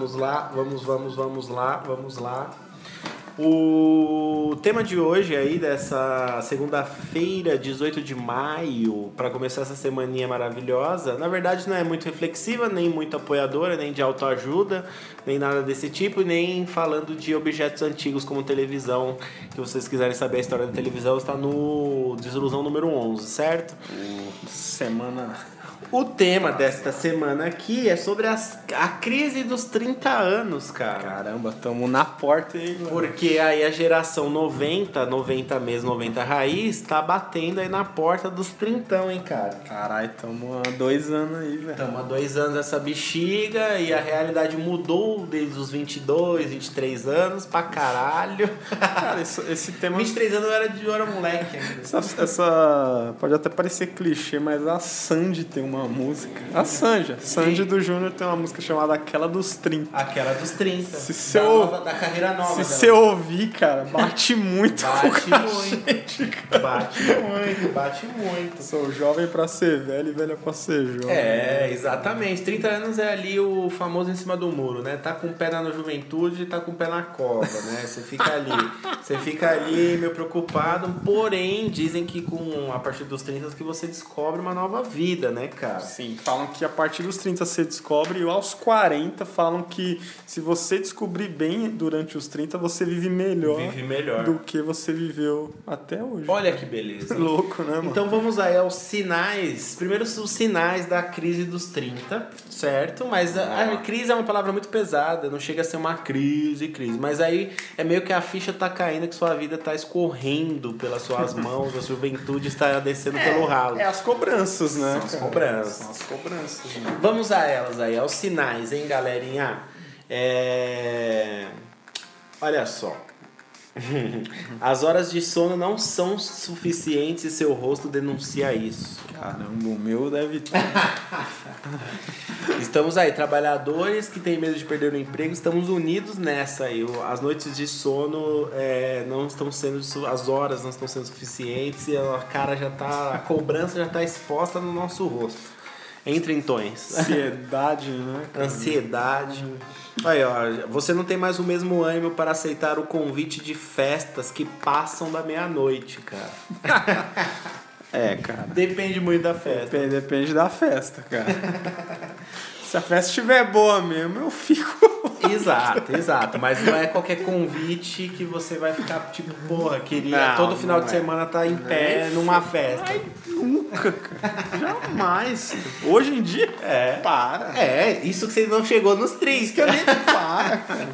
vamos lá, vamos, vamos, vamos lá, vamos lá. O tema de hoje aí, dessa segunda-feira, 18 de maio, para começar essa semaninha maravilhosa, na verdade não é muito reflexiva, nem muito apoiadora, nem de autoajuda, nem nada desse tipo, nem falando de objetos antigos como televisão. Que vocês quiserem saber a história da televisão, está no Desilusão número 11, certo? Semana. O tema desta semana aqui é sobre as- a crise dos 30 anos, cara. Caramba, tamo na porta aí, mano. Porque aí a geração 90, 90 mesmo, 90 raiz, tá batendo aí na porta dos trintão, hein, cara. Caralho, tamo há dois anos aí, velho. Estamos há dois anos essa bexiga e a realidade mudou desde os 22, 23 anos pra caralho. Cara, esse, esse tema. 23 anos eu era, de- era moleque. Essa, essa- Pode até parecer clichê, mas a Sandy tem uma música. A Sanja. Sandy do Júnior tem uma música chamada Aquela dos 30. Aquela dos 30. Se da, nova- da carreira nova. Se você ouvir, cara, bate muito Bate muito. gente. Bate muito, bate muito. Sou jovem pra ser velho e velho pra ser jovem. É, exatamente. 30 anos é ali o famoso em cima do muro, né? Tá com o pé na juventude e tá com o pé na cova, né? Você fica ali. Você fica ali meio preocupado. Porém, dizem que com a partir dos 30 que você descobre uma nova vida, né, cara? Sim, falam que a partir dos 30 você descobre, e aos 40 falam que se você descobrir bem durante os 30, você vive melhor, Vive melhor. do que você viveu até hoje. Olha que beleza. louco, né, mano? Então vamos aí aos sinais. Primeiro os sinais da crise dos 30, certo? Mas a, a crise é uma palavra muito pesada, não chega a ser uma crise, crise. Mas aí é meio que a ficha tá caindo, que sua vida tá escorrendo pelas suas mãos, a juventude está descendo pelo ralo. É as cobranças, né? São as cara? Cobranças. São as cobranças, né? Vamos a elas aí, aos sinais, hein, galerinha? É... Olha só. As horas de sono não são suficientes e seu rosto denuncia isso. Caramba, o meu deve ter. Estamos aí, trabalhadores que têm medo de perder o emprego, estamos unidos nessa aí. As noites de sono é, não estão sendo, as horas não estão sendo suficientes e a cara já tá, a cobrança já está exposta no nosso rosto. Entre em tons. Ansiedade, né? cara? Ansiedade. Aí, ó, você não tem mais o mesmo ânimo para aceitar o convite de festas que passam da meia-noite, cara. É, cara. Depende muito da festa. Depende, depende da festa, cara. Se a festa estiver boa mesmo, eu fico. Exato, exato. Mas não é qualquer convite que você vai ficar tipo, porra, queria Não, todo final de é. semana estar em pé numa festa. Nunca, cara. Jamais. Hoje em dia, É. para. É, isso que você não chegou nos 30. Que eu nem para, cara.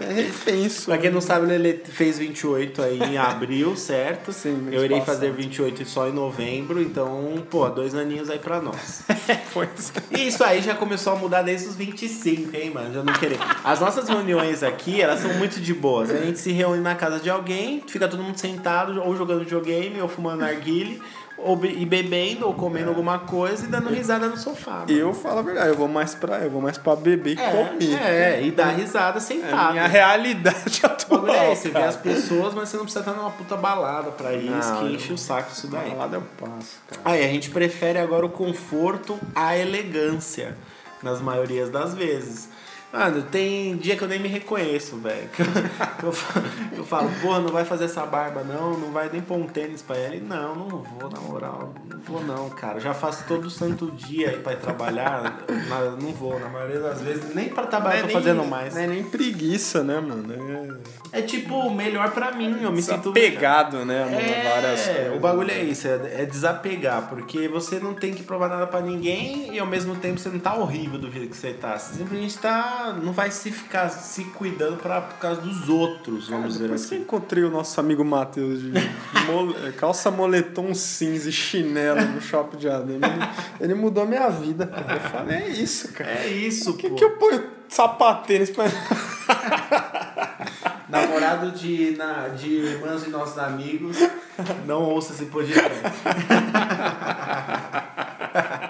É repenso. Pra quem não sabe, o Lele fez 28 aí em abril, certo? Sim, Eu irei fazer 28 só em novembro, então, pô, dois aninhos aí pra nós. Pois é. E isso aí já começou a mudar desde os 25, hein, mano? Já não querer. As nossas reuniões aqui, elas são muito de boas. A gente se reúne na casa de alguém, fica todo mundo sentado, ou jogando videogame, ou fumando narguile, ou be- e bebendo, ou comendo alguma coisa e dando risada no sofá. mano. Eu falo a verdade, eu vou mais pra, eu vou mais pra beber e comer. É, e dar risada É a sentado. minha realidade atual. é você vê as pessoas, mas você não precisa estar numa puta balada pra isso, Não, que eu- enche o saco isso daí. Balada eu passo, cara. Aí a gente prefere agora o conforto à elegância, nas maiorias das vezes. Mano, tem dia que eu nem me reconheço, velho. Que Eu, que eu, falo- eu falo, porra, não vai fazer essa barba não, não vai nem pôr um tênis pra ele. Não, não vou, na moral. Não vou não, cara. Eu já faço todo santo dia aí pra ir trabalhar. mas não vou, na maioria das vezes. Nem pra trabalhar eu tô nem- fazendo mais. Não é nem preguiça, né, mano? É É tipo, melhor pra mim, eu me sinto... pegado, né? a É, várias coisas. o bagulho é isso, é, é desapegar, porque você não tem que provar nada pra ninguém e ao mesmo tempo você não tá horrível do jeito que você tá. Você simplesmente tá. Não vai se ficar se cuidando pra, por causa dos outros, Cara, vamos dizer depois que eu assim. encontrei o nosso amigo Matheus de mole- calça moletom cinza e chinelo no shopping de Adem, ele, ele mudou a minha vida, cara. Eu falei, é isso, cara. É isso, que, pô. que eu ponho sapatênis pra. Namorado de, na, de irmãs e nossos amigos, não ouça esse podcast.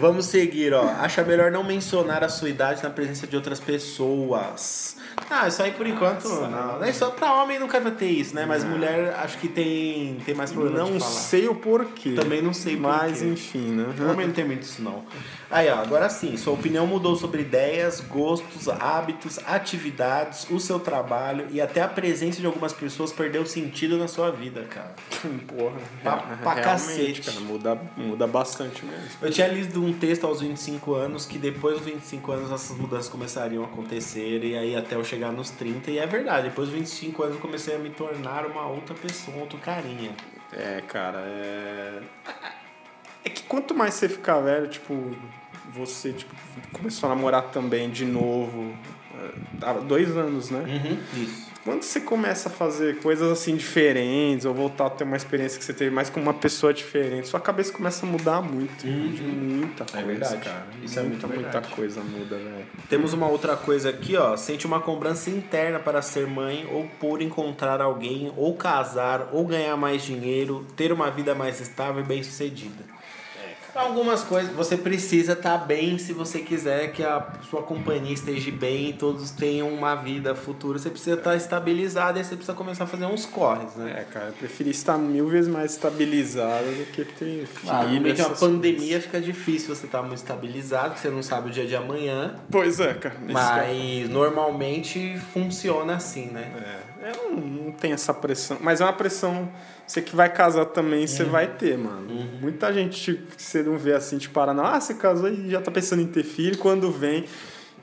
Vamos seguir, ó. Acha melhor não mencionar a sua idade na presença de outras pessoas. Ah, isso aí por enquanto não. É só pra homem nunca vai ter isso, né? Mas mulher acho que tem, tem mais problema Não sei o porquê. Também não sei Mas quê. enfim, né? Homem não tem muito isso não. Aí, ó, agora sim, sua opinião mudou sobre ideias, gostos, hábitos, atividades, o seu trabalho e até a presença de algumas pessoas perdeu sentido na sua vida, cara. Porra, Pra- pra cacete. cara, muda, muda bastante mesmo. Eu tinha lido um texto aos 25 anos que depois dos 25 anos essas mudanças começariam a acontecer e aí até eu chegar nos 30 e é verdade, depois dos 25 anos eu comecei a me tornar uma outra pessoa, um outro carinha. É, cara, é. É que quanto mais você ficar velho, tipo, você tipo, começou a namorar também de novo. é, Há dois anos, né? Isso. Quando você começa a fazer coisas assim diferentes, ou voltar a ter uma experiência que você teve mais com uma pessoa diferente, sua cabeça começa a mudar muito. De muita coisa, verdade. cara. Isso é muita, muito muita coisa muda, velho. Temos uma outra coisa aqui, ó. Sente uma cobrança interna para ser mãe ou por encontrar alguém, ou casar, ou ganhar mais dinheiro, ter uma vida mais estável e bem sucedida. Algumas coisas, você precisa estar bem se você quiser que a sua companhia esteja bem e todos tenham uma vida futura. Você precisa estar estabilizado e você precisa começar a fazer uns corres, né? É, cara, eu preferi estar mil vezes mais estabilizado do que ter filho. Ah, meio de uma pandemia fica difícil você estar muito estabilizado, porque você não sabe o dia de amanhã. coisas. Pois é, cara. eu Mas normalmente funciona assim, né? É, eu não, não tenho essa pressão. Mas é uma pressão. Você que vai casar também, você Uhum. vai ter, mano. Muita gente tipo, que você não vê assim de parar, não. Ah, você casou e já tá pensando em ter filho. Quando vem,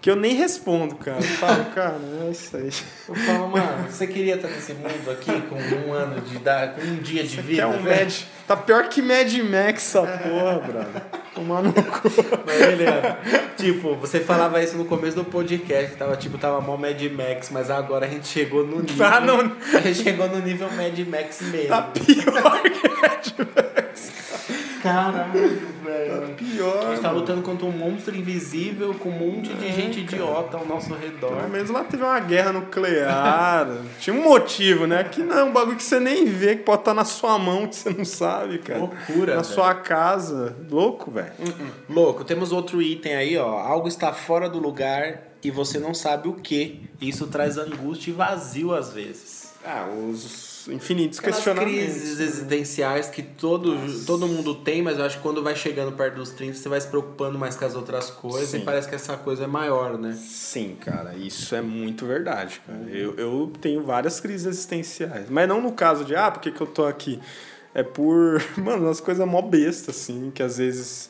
que eu nem respondo, cara. Eu falo, cara, é isso aí. Eu falo, mano, você queria estar nesse mundo aqui com um ano de idade, com um dia de Que vida? é um velho? Mad. Tá pior que Mad Max essa porra, brother. Tomar no cu. Mas beleza. tipo, você falava isso no começo do podcast, que tava tipo, tava mal Mad Max, mas agora a gente chegou no nível. No- A gente chegou no nível Mad Max mesmo. Tá pior que Mad Max. Caralho, velho. Pior. A gente tá lutando contra um monstro invisível com um monte de gente idiota ao nosso redor. Pelo menos lá teve uma guerra nuclear. Tinha um motivo, né? Aqui não, um bagulho que você nem vê, que pode estar na sua mão, que você não sabe, cara. Loucura, Na velho. sua casa. Louco, velho. Louco, temos outro item aí, ó. Algo está fora do lugar e você não sabe o que. Isso traz angústia e vazio às vezes. Ah, os infinitos Aquelas questionamentos. crises existenciais que todo, todo mundo tem, mas eu acho que quando vai chegando perto dos 30, você vai se preocupando mais com as outras coisas Sim. e parece que essa coisa é maior, né? Sim, cara, isso é muito verdade, cara. Eu, eu tenho várias crises existenciais. Mas não no caso de, ah, por que, que eu tô aqui? É por, mano, umas coisas mó besta, assim, que às vezes,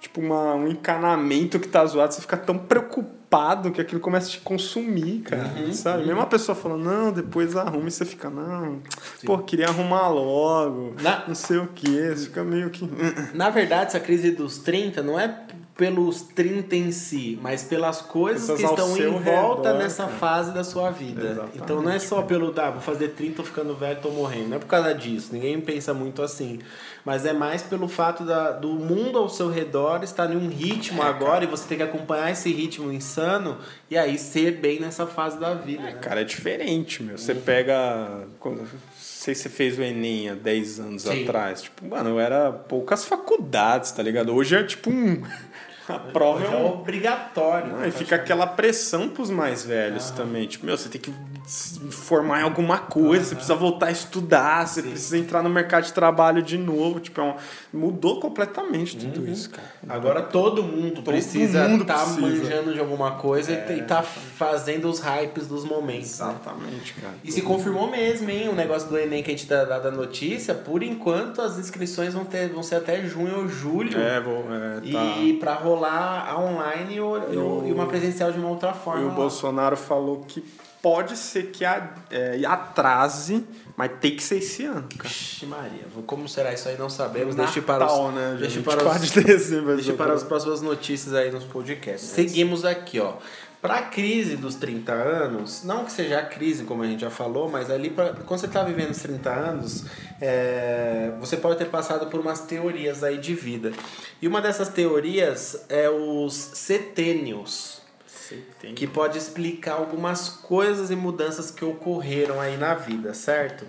tipo, uma, um encanamento que tá zoado, você fica tão preocupado que aquilo começa a te consumir, cara. Uhum, sabe? Mesmo a pessoa falando, não, depois arruma e você fica, não, pô, queria arrumar logo, Na- não sei o que. Você fica meio que. Na verdade, essa crise dos 30 não é pelos 30 em si, mas pelas coisas que estão em volta redor, nessa cara. fase da sua vida. Exatamente. Então não é só pelo, tá, vou fazer 30, tô ficando velho, tô morrendo. Não é por causa disso, ninguém pensa muito assim. Mas é mais pelo fato da, do mundo ao seu redor estar em um ritmo É, agora e você tem que acompanhar esse ritmo insano e aí ser bem nessa fase da vida. né? Cara, é diferente, meu. Você pega. quando- Não sei se você fez o Enem há 10 anos Sim. atrás. Tipo, mano, eu era poucas faculdades, tá ligado? Hoje é tipo um. A prova é é um. obrigatório. Não, né? e fica aquela pressão pros mais velhos também. Tipo, meu, você tem que formar em alguma coisa, você precisa voltar a estudar, você precisa entrar no mercado de trabalho de novo. Tipo, é um... mudou completamente tudo isso, cara. Agora todo mundo precisa mundo estar precisa. manjando de alguma coisa e tá fazendo os hypes dos momentos. né? Exatamente, cara. E se confirmou mesmo, hein? O negócio do Enem que a gente dá dá da notícia, por enquanto as inscrições vão, ter, vão ser até junho ou julho. É, vou. É, tá. E pra rolar a online ou- e, uma presencial de uma outra forma. E o lá. Bolsonaro falou que pode ser que a- é, atrase, mas tem que ser esse ano, cara. Vixe Maria, como será isso aí não sabemos. Natal, deixe para os, né? deixe 24 para os, de dezembro. Deixa para as próximas notícias aí nos podcasts. Seguimos aqui, ó. Para a crise dos 30 anos, não que seja a crise, como a gente já falou, mas ali, pra, quando você está vivendo os 30 anos, é, você pode ter passado por umas teorias aí de vida. E uma dessas teorias é os setênios, que pode explicar algumas coisas e mudanças que ocorreram aí na vida, certo?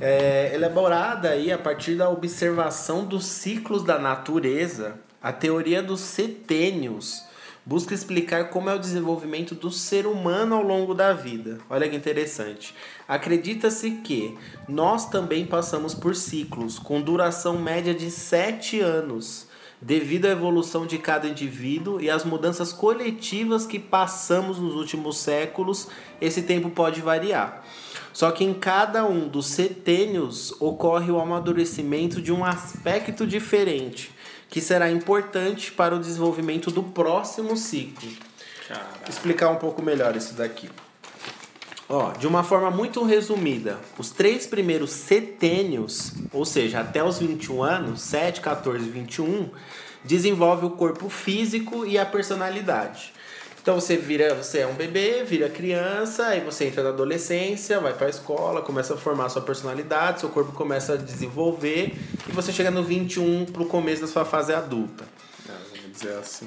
É, elaborada aí a partir da observação dos ciclos da natureza, a teoria dos setênios busca explicar como é o desenvolvimento do ser humano ao longo da vida. Olha que interessante. Acredita-se que nós também passamos por ciclos com duração média de 7 anos, devido à evolução de cada indivíduo e às mudanças coletivas que passamos nos últimos séculos, esse tempo pode variar. Só que em cada um dos setênios ocorre o amadurecimento de um aspecto diferente, que será importante para o desenvolvimento do próximo ciclo. Vou explicar um pouco melhor isso daqui. Ó, de uma forma muito resumida, os três primeiros setênios, ou seja, até os 21 anos, 7, 14 e 21, desenvolve o corpo físico e a personalidade. Então você vira, você é um bebê, vira criança, aí você entra na adolescência, vai para a escola, começa a formar sua personalidade, seu corpo começa a desenvolver e você chega no 21 pro começo da sua fase adulta. Dizer assim.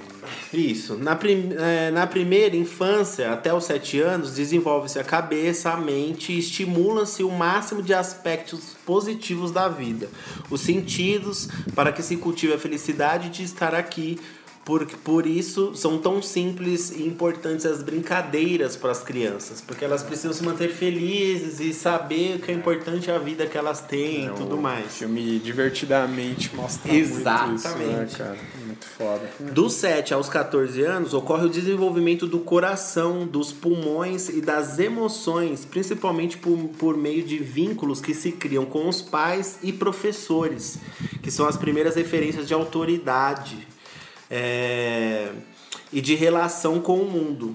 Isso. Na, prim eh, na primeira infância, até os 7 anos, desenvolve-se a cabeça, a mente e estimula-se o máximo de aspectos positivos da vida. Os sentidos, para que se cultive a felicidade de estar aqui. Por, por isso são tão simples e importantes as brincadeiras para as crianças, porque elas precisam se manter felizes e saber o que é importante a vida que elas têm e tudo O mais. filme divertidamente mostra Exatamente. muito isso, né, cara? Muito foda. Dos 7 aos 14 anos ocorre o desenvolvimento do coração, dos pulmões e das emoções, principalmente por, por meio de vínculos que se criam com os pais e professores, que são as primeiras referências de autoridade é, e de relação com o mundo.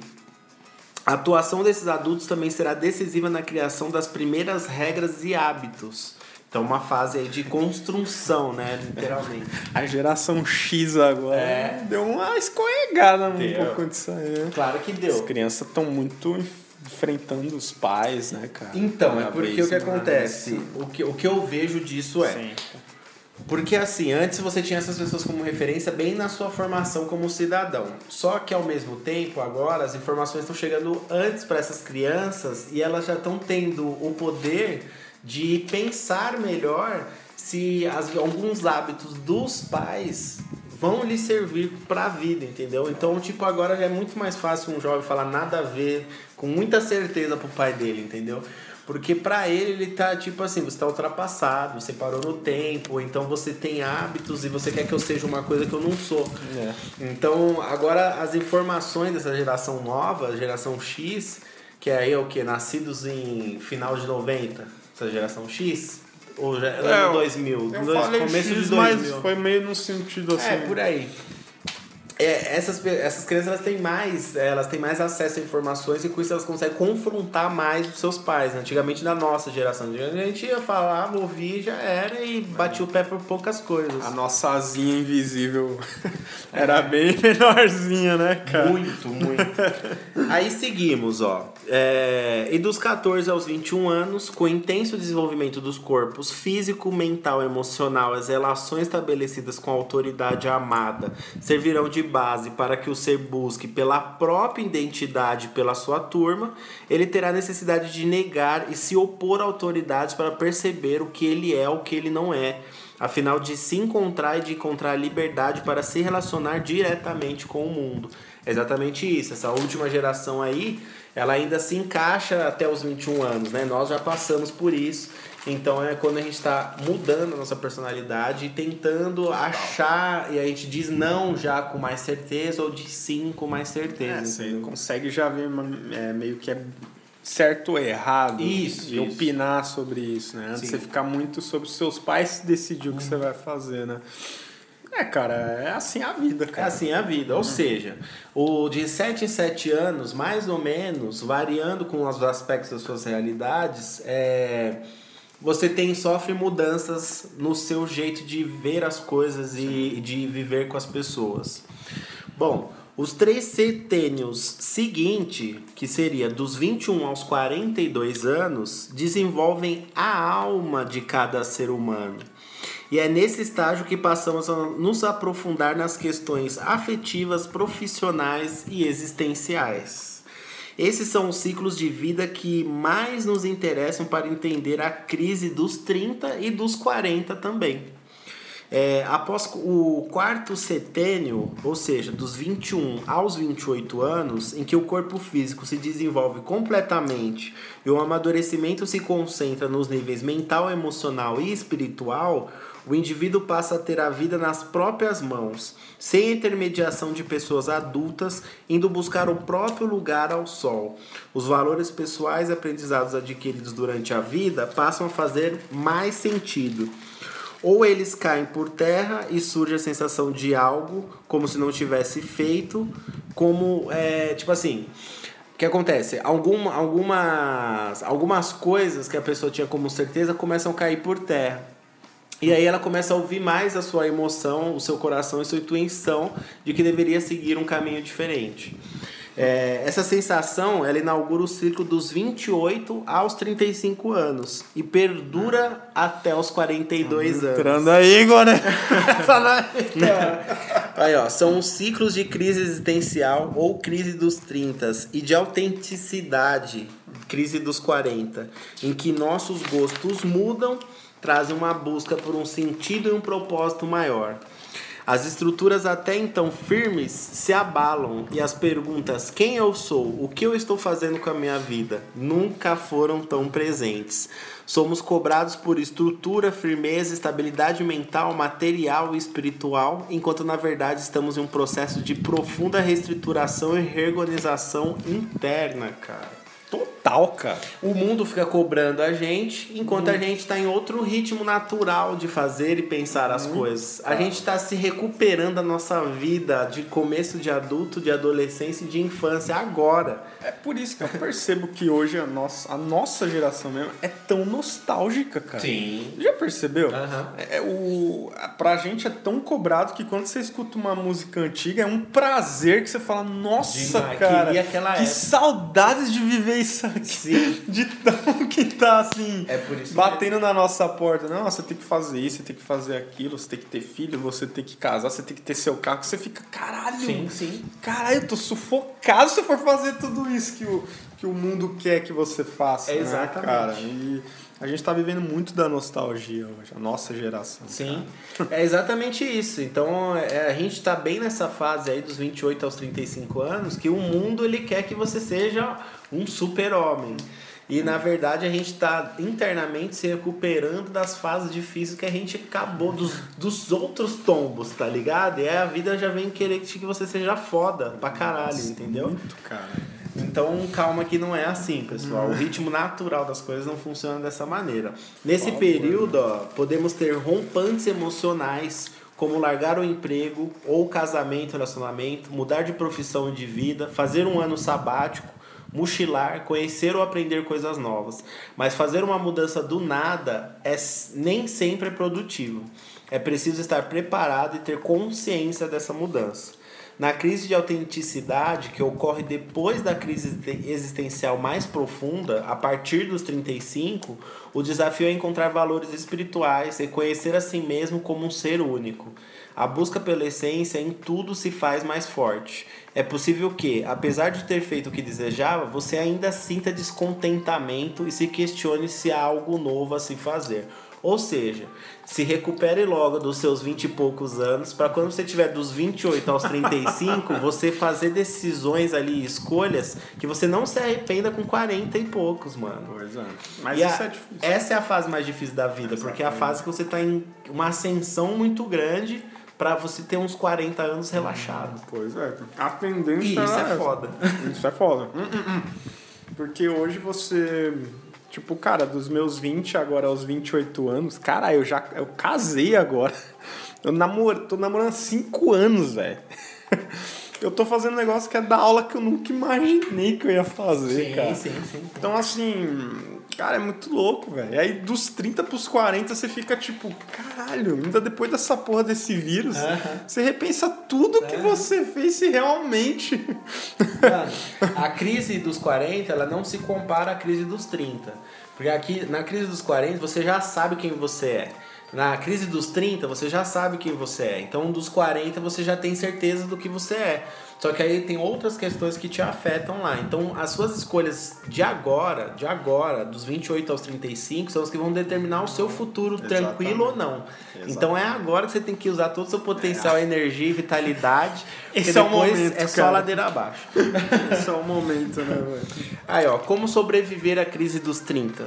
A atuação desses adultos também será decisiva na criação das primeiras regras e hábitos. Então, uma fase aí de construção, né? Literalmente. A geração X agora É. deu uma escorregada um Deu. pouco disso aí. né? Claro que As deu. crianças estão muito enfrentando os pais, né, cara? Então, é porque o que acontece? O que, o que eu vejo disso é. Sim. Porque assim, antes você tinha essas pessoas como referência bem na sua formação como cidadão. Só que ao mesmo tempo, agora as informações estão chegando antes para essas crianças e elas já estão tendo o poder de pensar melhor se as- alguns hábitos dos pais vão lhe servir para a vida, entendeu? Então, tipo, agora já é muito mais fácil um jovem falar nada a ver com muita certeza pro pai dele, entendeu? Porque pra ele ele tá tipo assim, você tá ultrapassado, você parou no tempo, então você tem hábitos e você quer que eu seja uma coisa que eu não sou. É. Então, agora as informações dessa geração nova, geração X, que é aí o que nascidos em final de 90, essa geração X, ou já, ano 2000, Eu dois- começo X, de 2000. mas foi meio no sentido assim. É, por aí. É, essas, essas crianças elas têm mais é, elas têm mais acesso a informações e com isso elas conseguem confrontar mais os seus pais né? antigamente da nossa geração a gente ia falar ouvir já era e batia o pé por poucas coisas A nossa asinha invisível era bem menorzinha, né, cara? Muito, muito. Aí seguimos, ó. É, e dos 14 aos 21 anos, com intenso desenvolvimento dos corpos físico, mental, emocional, as relações estabelecidas com a autoridade amada servirão de base para que o ser busque pela própria identidade pela sua turma, ele terá necessidade de negar e se opor a autoridades para perceber o que ele é, o que ele não é. Afinal, de se encontrar e de encontrar liberdade para se relacionar diretamente com o mundo. É exatamente isso. Essa última geração aí, ela ainda se encaixa até os 21 anos, né? Nós já passamos por isso. Então é quando a gente está mudando a nossa personalidade e tentando achar, e a gente diz não já com mais certeza ou de sim com mais certeza. É, você consegue já ver é, meio que é certo ou errado Isso, e isso. opinar sobre isso, né? Antes Sim. você ficar muito sobre os seus pais decidir o que você vai fazer, né? É, cara, é assim a vida, É cara. assim a vida. Ou seja, o de 7 em 7 anos, mais ou menos, variando com os aspectos das suas realidades, é, você tem sofre mudanças no seu jeito de ver as coisas e de viver com as pessoas. Bom, os três setênios seguinte, que seria dos 21 aos 42 anos, desenvolvem a alma de cada ser humano. E é nesse estágio que passamos a nos aprofundar nas questões afetivas, profissionais e existenciais. Esses são os ciclos de vida que mais nos interessam para entender a crise dos 30 e dos 40 também. É, após o quarto setênio, ou seja, dos 21 aos 28 anos, em que o corpo físico se desenvolve completamente e o amadurecimento se concentra nos níveis mental, emocional e espiritual, o indivíduo passa a ter a vida nas próprias mãos, sem intermediação de pessoas adultas, indo buscar o próprio lugar ao sol. Os valores pessoais e aprendizados adquiridos durante a vida passam a fazer mais sentido. Ou eles caem por terra e surge a sensação de algo como se não tivesse feito, como é, tipo assim, o que acontece? Alguma, algumas, algumas coisas que a pessoa tinha como certeza começam a cair por terra. E aí ela começa a ouvir mais a sua emoção, o seu coração e sua intuição de que deveria seguir um caminho diferente. É, essa sensação, ela inaugura o ciclo dos 28 aos 35 anos e perdura até os 42 anos. Entrando aí, Igor, né? Aí, ó, são os ciclos de crise existencial ou crise dos 30 e de autenticidade, crise dos 40, em que nossos gostos mudam, trazem uma busca por um sentido e um propósito maior. As estruturas até então firmes se abalam e as perguntas quem eu sou, o que eu estou fazendo com a minha vida, nunca foram tão presentes. Somos cobrados por estrutura, firmeza, estabilidade mental, material e espiritual, enquanto na verdade estamos em um processo de profunda reestruturação e reorganização interna, cara. Total, cara. O mundo fica cobrando a gente, enquanto a gente está em outro ritmo natural de fazer e pensar as coisas. A gente está se recuperando a nossa vida de começo de adulto, de adolescência e de infância agora. É por isso que eu percebo que hoje a nossa, a nossa geração mesmo é tão nostálgica, cara. Sim. Já percebeu? Aham. É, o, pra gente é tão cobrado que quando você escuta uma música antiga é um prazer que você fala, nossa, Demais, cara, que época." saudades de viver isso aqui. Sim. De tão que tá assim, É por isso batendo na nossa porta. Não, você tem que fazer isso, você tem que fazer aquilo, você tem que ter filho, você tem que casar, você tem que ter seu carro. Você fica, caralho, Sim, sim. caralho, eu tô sufocado se eu for fazer tudo isso que o, que o mundo quer que você faça. né, Exatamente. cara? E a gente tá vivendo muito da nostalgia hoje, a nossa geração. Sim, é exatamente isso. Então é, a gente está bem nessa fase aí dos 28 aos 35 anos que o mundo ele quer que você seja um super-homem. E na verdade a gente está internamente se recuperando das fases difíceis que a gente acabou, dos, dos outros tombos, tá ligado? E aí a vida já vem querer que você seja foda pra caralho, entendeu? Muito, cara. Então, calma que não é assim, pessoal. O ritmo natural das coisas não funciona dessa maneira. Nesse período, ó, podemos ter rompantes emocionais, como largar o emprego ou casamento, relacionamento, mudar de profissão e de vida, fazer um ano sabático, mochilar, conhecer ou aprender coisas novas. Mas fazer uma mudança do nada é nem sempre é produtivo. É preciso estar preparado e ter consciência dessa mudança. Na crise de autenticidade, que ocorre depois da crise existencial mais profunda, a partir dos 35, o desafio é encontrar valores espirituais e conhecer a si mesmo como um ser único. A busca pela essência em tudo se faz mais forte. É possível que, apesar de ter feito o que desejava, você ainda sinta descontentamento e se questione se há algo novo a se fazer. Ou seja, se recupere logo dos seus 20 e poucos anos, para quando você tiver dos 28 aos 35, você fazer decisões ali, escolhas, que você não se arrependa com 40 e poucos, mano. Pois é. Mas E isso a- é difícil. Essa é a fase mais difícil da vida, porque é a fase que você tá em uma ascensão muito grande para você ter uns 40 anos relaxado. Pois é. A tendência E isso é essa. foda. Isso é foda. Hum, hum, hum. Porque hoje você. Tipo, cara, dos meus 20 agora aos 28 anos, cara, eu já. Eu casei agora. Eu namoro, tô namorando há 5 anos, velho. Eu tô fazendo um negócio que é da aula que eu nunca imaginei que eu ia fazer, cara. sim, sim. Então, assim, cara, é muito louco, velho. Aí dos 30 pros 40 você fica tipo, caralho, ainda depois dessa porra desse vírus, você repensa tudo que você fez se realmente. Mano, a crise dos 40, ela não se compara à crise dos 30. Porque aqui, na crise dos 40, você já sabe quem você é. Na crise dos 30, você já sabe quem você é. Então, dos 40, você já tem certeza do que você é. Só que aí tem outras questões que te afetam lá. Então, as suas escolhas de agora, de agora, dos 28 aos 35, são as que vão determinar o seu futuro tranquilo ou não. Então, é agora que você tem que usar todo o seu potencial, energia e vitalidade. Esse é o momento, é só cara. ladeira abaixo. Esse é o momento, né, velho? Aí, ó, como sobreviver à crise dos 30?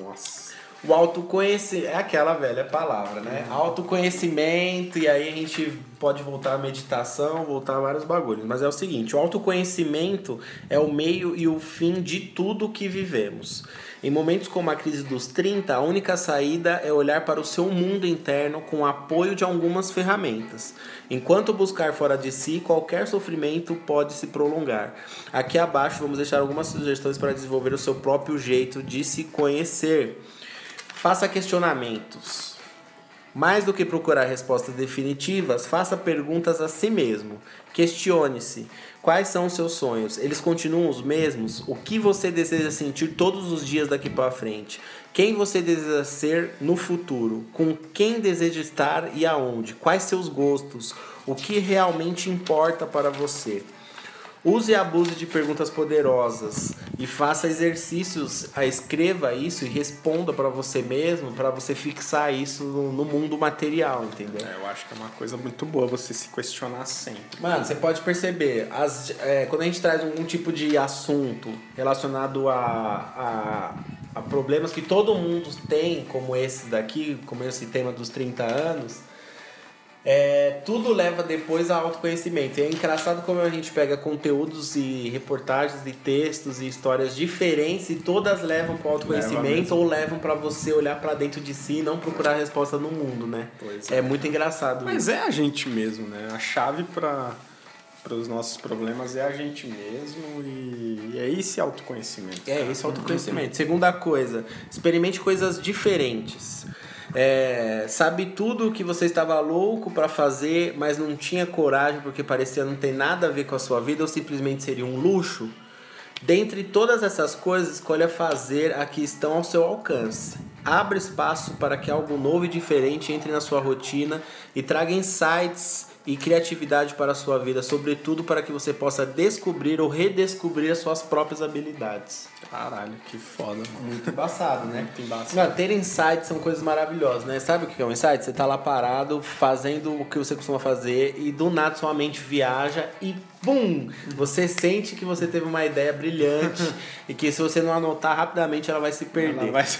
Nossa. O autoconhecimento, é aquela velha palavra, né? Autoconhecimento, e aí a gente pode voltar à meditação, voltar a vários bagulhos. Mas é o seguinte, o autoconhecimento é o meio e o fim de tudo que vivemos. Em momentos como a crise dos 30, a única saída é olhar para o seu mundo interno com o apoio de algumas ferramentas. Enquanto buscar fora de si, qualquer sofrimento pode se prolongar. Aqui abaixo vamos deixar algumas sugestões para desenvolver o seu próprio jeito de se conhecer. Faça questionamentos. Mais do que procurar respostas definitivas, faça perguntas a si mesmo. Questione-se: quais são os seus sonhos? Eles continuam os mesmos? O que você deseja sentir todos os dias daqui para frente? Quem você deseja ser no futuro? Com quem deseja estar e aonde? Quais seus gostos? O que realmente importa para você? Use e abuse de perguntas poderosas e faça exercícios, ah, escreva isso e responda para você mesmo, para você fixar isso no, no mundo material, entendeu? É, eu acho que é uma coisa muito boa você se questionar sempre. Mano, você pode perceber, as, é, quando a gente traz algum tipo de assunto relacionado a, a, a problemas que todo mundo tem, como esse daqui, como esse tema dos 30 anos, é, tudo leva depois a autoconhecimento. E é engraçado como a gente pega conteúdos e reportagens e textos e histórias diferentes e todas levam para o Leva autoconhecimento mesmo. ou levam para você olhar para dentro de si e não procurar resposta no mundo, né? Pois é. muito engraçado Mas isso. é a gente mesmo, né? A chave para os nossos problemas é a gente mesmo e, e é esse autoconhecimento. É, esse é autoconhecimento. Segunda coisa, experimente coisas diferentes. É, sabe tudo que você estava louco para fazer, mas não tinha coragem porque parecia não ter nada a ver com a sua vida ou simplesmente seria um luxo? Dentre todas essas coisas, escolha fazer a que estão ao seu alcance. Abra espaço para que algo novo e diferente entre na sua rotina e traga insights e criatividade para a sua vida, sobretudo para que você possa descobrir ou redescobrir as suas próprias habilidades. Caralho, que foda, mano. Muito embaçado, né? Muito embaçado. Não, ter insights são coisas maravilhosas, né? Sabe o que é um insight? Você tá lá parado, fazendo o que você costuma fazer e do nada sua mente viaja e pum! Você sente que você teve uma ideia brilhante e que se você não anotar rapidamente ela vai se perder. Vai...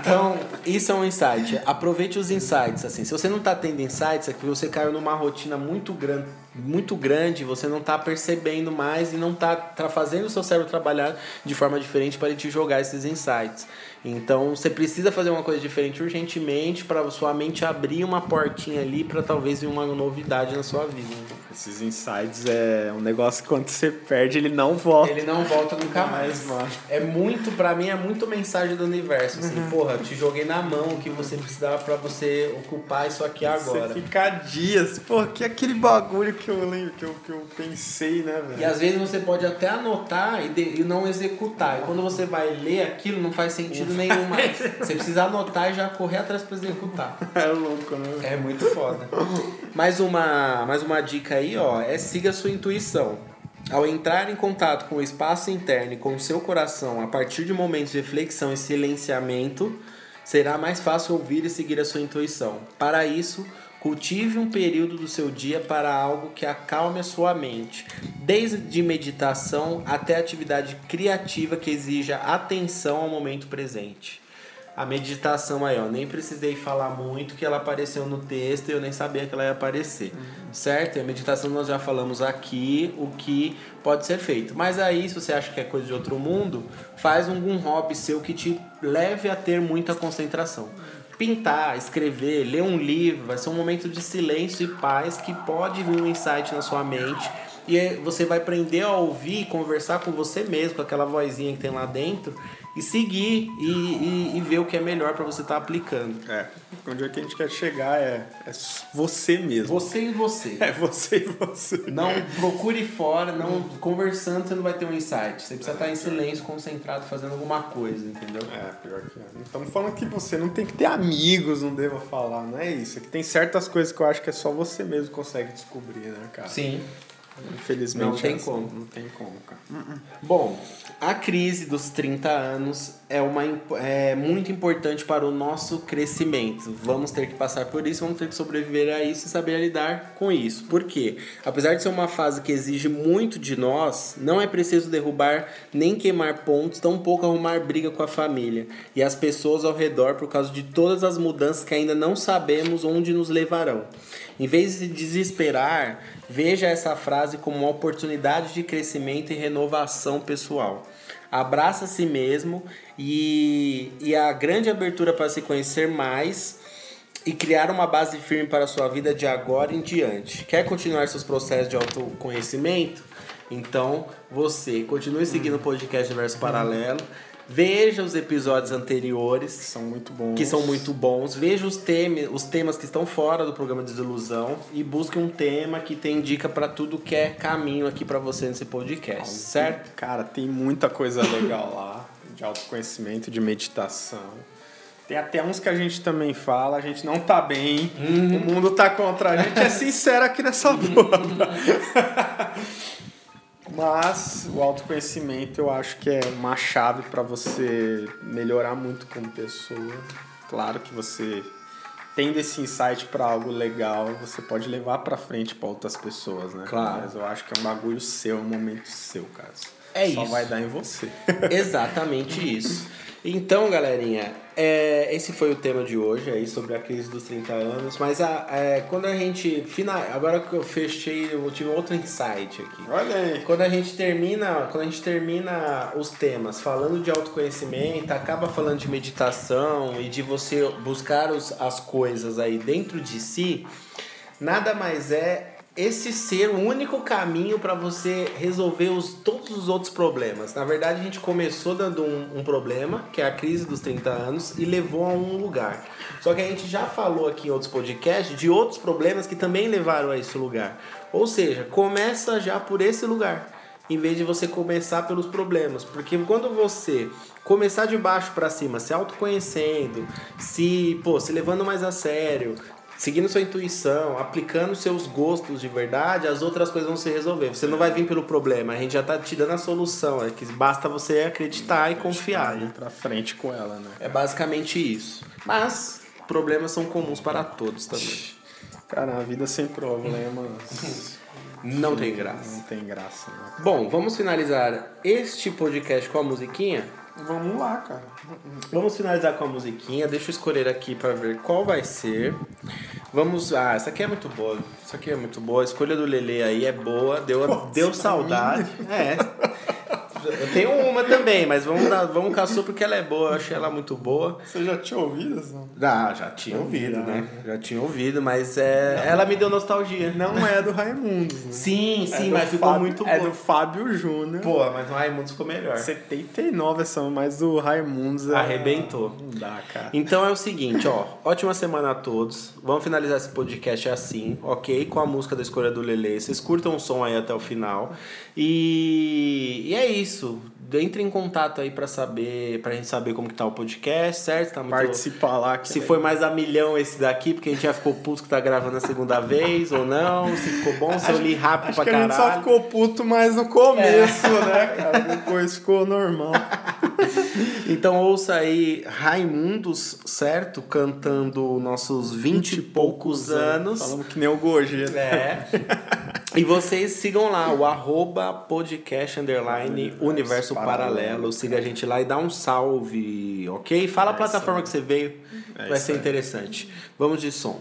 Então, isso é um insight. Aproveite os insights, assim. Se você não tá tendo insights, é que você caiu numa rotina muito grande, muito grande, você não tá percebendo mais e não tá, tá fazendo o seu cérebro trabalhar de forma diferente para ele te jogar esses insights. Então você precisa fazer uma coisa diferente urgentemente para sua mente abrir uma portinha ali para talvez vir uma novidade na sua vida. Esses insights é um negócio que quando você perde, ele não volta. Ele não volta nunca mais, mano. É muito, pra mim, é muito mensagem do universo. Assim, porra, eu te joguei na mão o que você precisava pra você ocupar isso aqui agora. Você fica dias, pô, que aquele bagulho que eu lembro, que eu, que eu pensei, né, velho? E às vezes você pode até anotar e, de- e não executar. E quando você vai ler aquilo, não faz sentido nenhum mais. Você precisa anotar e já correr atrás pra executar. É louco, né? É muito foda. mais, uma, mais uma dica aí, ó, é siga a sua intuição. Ao entrar em contato com o espaço interno e com o seu coração, a partir de momentos de reflexão e silenciamento, será mais fácil ouvir e seguir a sua intuição. Para isso, cultive um período do seu dia para algo que acalme a sua mente, desde meditação até atividade criativa que exija atenção ao momento presente. A meditação aí, ó, nem precisei falar muito que ela apareceu no texto e eu nem sabia que ela ia aparecer, certo? E a meditação nós já falamos aqui o que pode ser feito. Mas aí, se você acha que é coisa de outro mundo, faz algum hobby seu que te leve a ter muita concentração. Pintar, escrever, ler um livro, vai ser um momento de silêncio e paz que pode vir um insight na sua mente e você vai aprender a ouvir e conversar com você mesmo, com aquela vozinha que tem lá dentro, e seguir e, e, e ver o que é melhor para você estar aplicando. É, onde é que a gente quer chegar é, é você mesmo. Você e você. É você e você. Não procure fora, não conversando você não vai ter um insight. Você precisa estar em silêncio, concentrado, fazendo alguma coisa, entendeu? É, pior que é. Não estamos falando que você não tem que ter amigos, não deva falar, não é isso. É que tem certas coisas que eu acho que é só você mesmo consegue descobrir, né, cara? Sim. Infelizmente. Não tem é assim, como. Não tem como, cara. Bom, a crise dos 30 anos é, uma, é muito importante para o nosso crescimento. Vamos ter que passar por isso, vamos ter que sobreviver a isso e saber lidar com isso. Por quê? Apesar de ser uma fase que exige muito de nós, não é preciso derrubar nem queimar pontos, tampouco arrumar briga com a família e as pessoas ao redor por causa de todas as mudanças que ainda não sabemos onde nos levarão. Em vez de desesperar, veja essa frase como uma oportunidade de crescimento e renovação pessoal. Abraça a si mesmo e, e a grande abertura para se conhecer mais e criar uma base firme para a sua vida de agora em diante. Quer continuar seus processos de autoconhecimento? Então você continue seguindo o podcast Universo Paralelo. Veja os episódios anteriores São muito bons. que são muito bons. Veja os, teme, os temas que estão fora do programa Desilusão e busque um tema que tem dica para tudo que é caminho aqui para você nesse podcast, certo? Cara, tem muita coisa legal lá, de autoconhecimento, de meditação. Tem até uns que a gente também fala, a gente não tá bem, o mundo tá contra a gente, é sincero aqui nessa porra. Mas o autoconhecimento eu acho que é uma chave para você melhorar muito como pessoa. Claro que você tendo esse insight para algo legal, você pode levar para frente para outras pessoas, né? Claro. Mas eu acho que é um bagulho seu, é um momento seu, cara. É Só isso. vai dar em você. Exatamente isso. Então, galerinha, é, esse foi o tema de hoje aí sobre a crise dos 30 anos. Mas a, é, quando a gente. Final, agora que eu fechei, eu tive outro insight aqui. Olha aí. Quando a gente termina, quando a gente termina os temas falando de autoconhecimento, acaba falando de meditação e de você buscar os, as coisas aí dentro de si, nada mais é esse ser o único caminho para você resolver os, todos os outros problemas. Na verdade, a gente começou dando um, um problema, que é a crise dos 30 anos, e levou a um lugar. Só que a gente já falou aqui em outros podcasts de outros problemas que também levaram a esse lugar. Ou seja, começa já por esse lugar em vez de você começar pelos problemas. Porque quando você começar de baixo para cima, se autoconhecendo, se, pô, se levando mais a sério, seguindo sua intuição, aplicando seus gostos de verdade, as outras coisas vão se resolver. Você não vai vir pelo problema, a gente já tá te dando a solução, é que basta você acreditar e confiar, né? Pra frente com ela, né? É basicamente isso. Mas problemas são comuns para todos também. Cara, a vida sem problemas Não tem graça. não tem graça, né? Bom, vamos finalizar este podcast com a musiquinha? Vamos lá, cara. Vamos finalizar com a musiquinha. Deixa eu escolher aqui pra ver qual vai ser. Vamos. Ah, essa aqui é muito boa. Essa aqui é muito boa. A escolha do Lele aí é boa. Deu, deu saudade. É. Eu tenho uma também, mas vamos, dar, vamos com a sua porque ela é boa. Eu achei ela muito boa. Você já tinha ouvido essa? Ah, já tinha ouvido, né? Já tinha ouvido, mas é, ela me deu nostalgia. Não é do Raimundos, né? Sim, É sim, do mas ficou Fábio- muito É boa. do Fábio Júnior. Pô, mas no Raimundos ficou melhor. 79 essa, mas do Raimundos... é- Arrebentou. Não dá, cara. Então é o seguinte, ó. Ótima semana a todos. Vamos finalizar esse podcast assim, ok? Com a música da escolha do Lele. Vocês curtam o som aí até o final. E, e é isso. Entre em contato aí pra saber, pra gente saber como que tá o podcast, certo? Tá muito... Participar lá. Se é foi mais a milhão esse daqui, porque a gente já ficou puto que tá gravando a segunda vez ou não, se ficou bom, se eu li rápido Acho pra que a gente caralho. só ficou puto mais no começo, né, cara? Depois ficou normal. Então ouça aí Raimundos, certo? Cantando nossos 20 e poucos anos. Falamos que nem o Gojira. É. E vocês sigam lá, o arroba podcast underline universo paralelo. Siga a gente lá e dá um salve, ok? Fala a plataforma que você veio, vai isso ser aí. interessante. Vamos de som.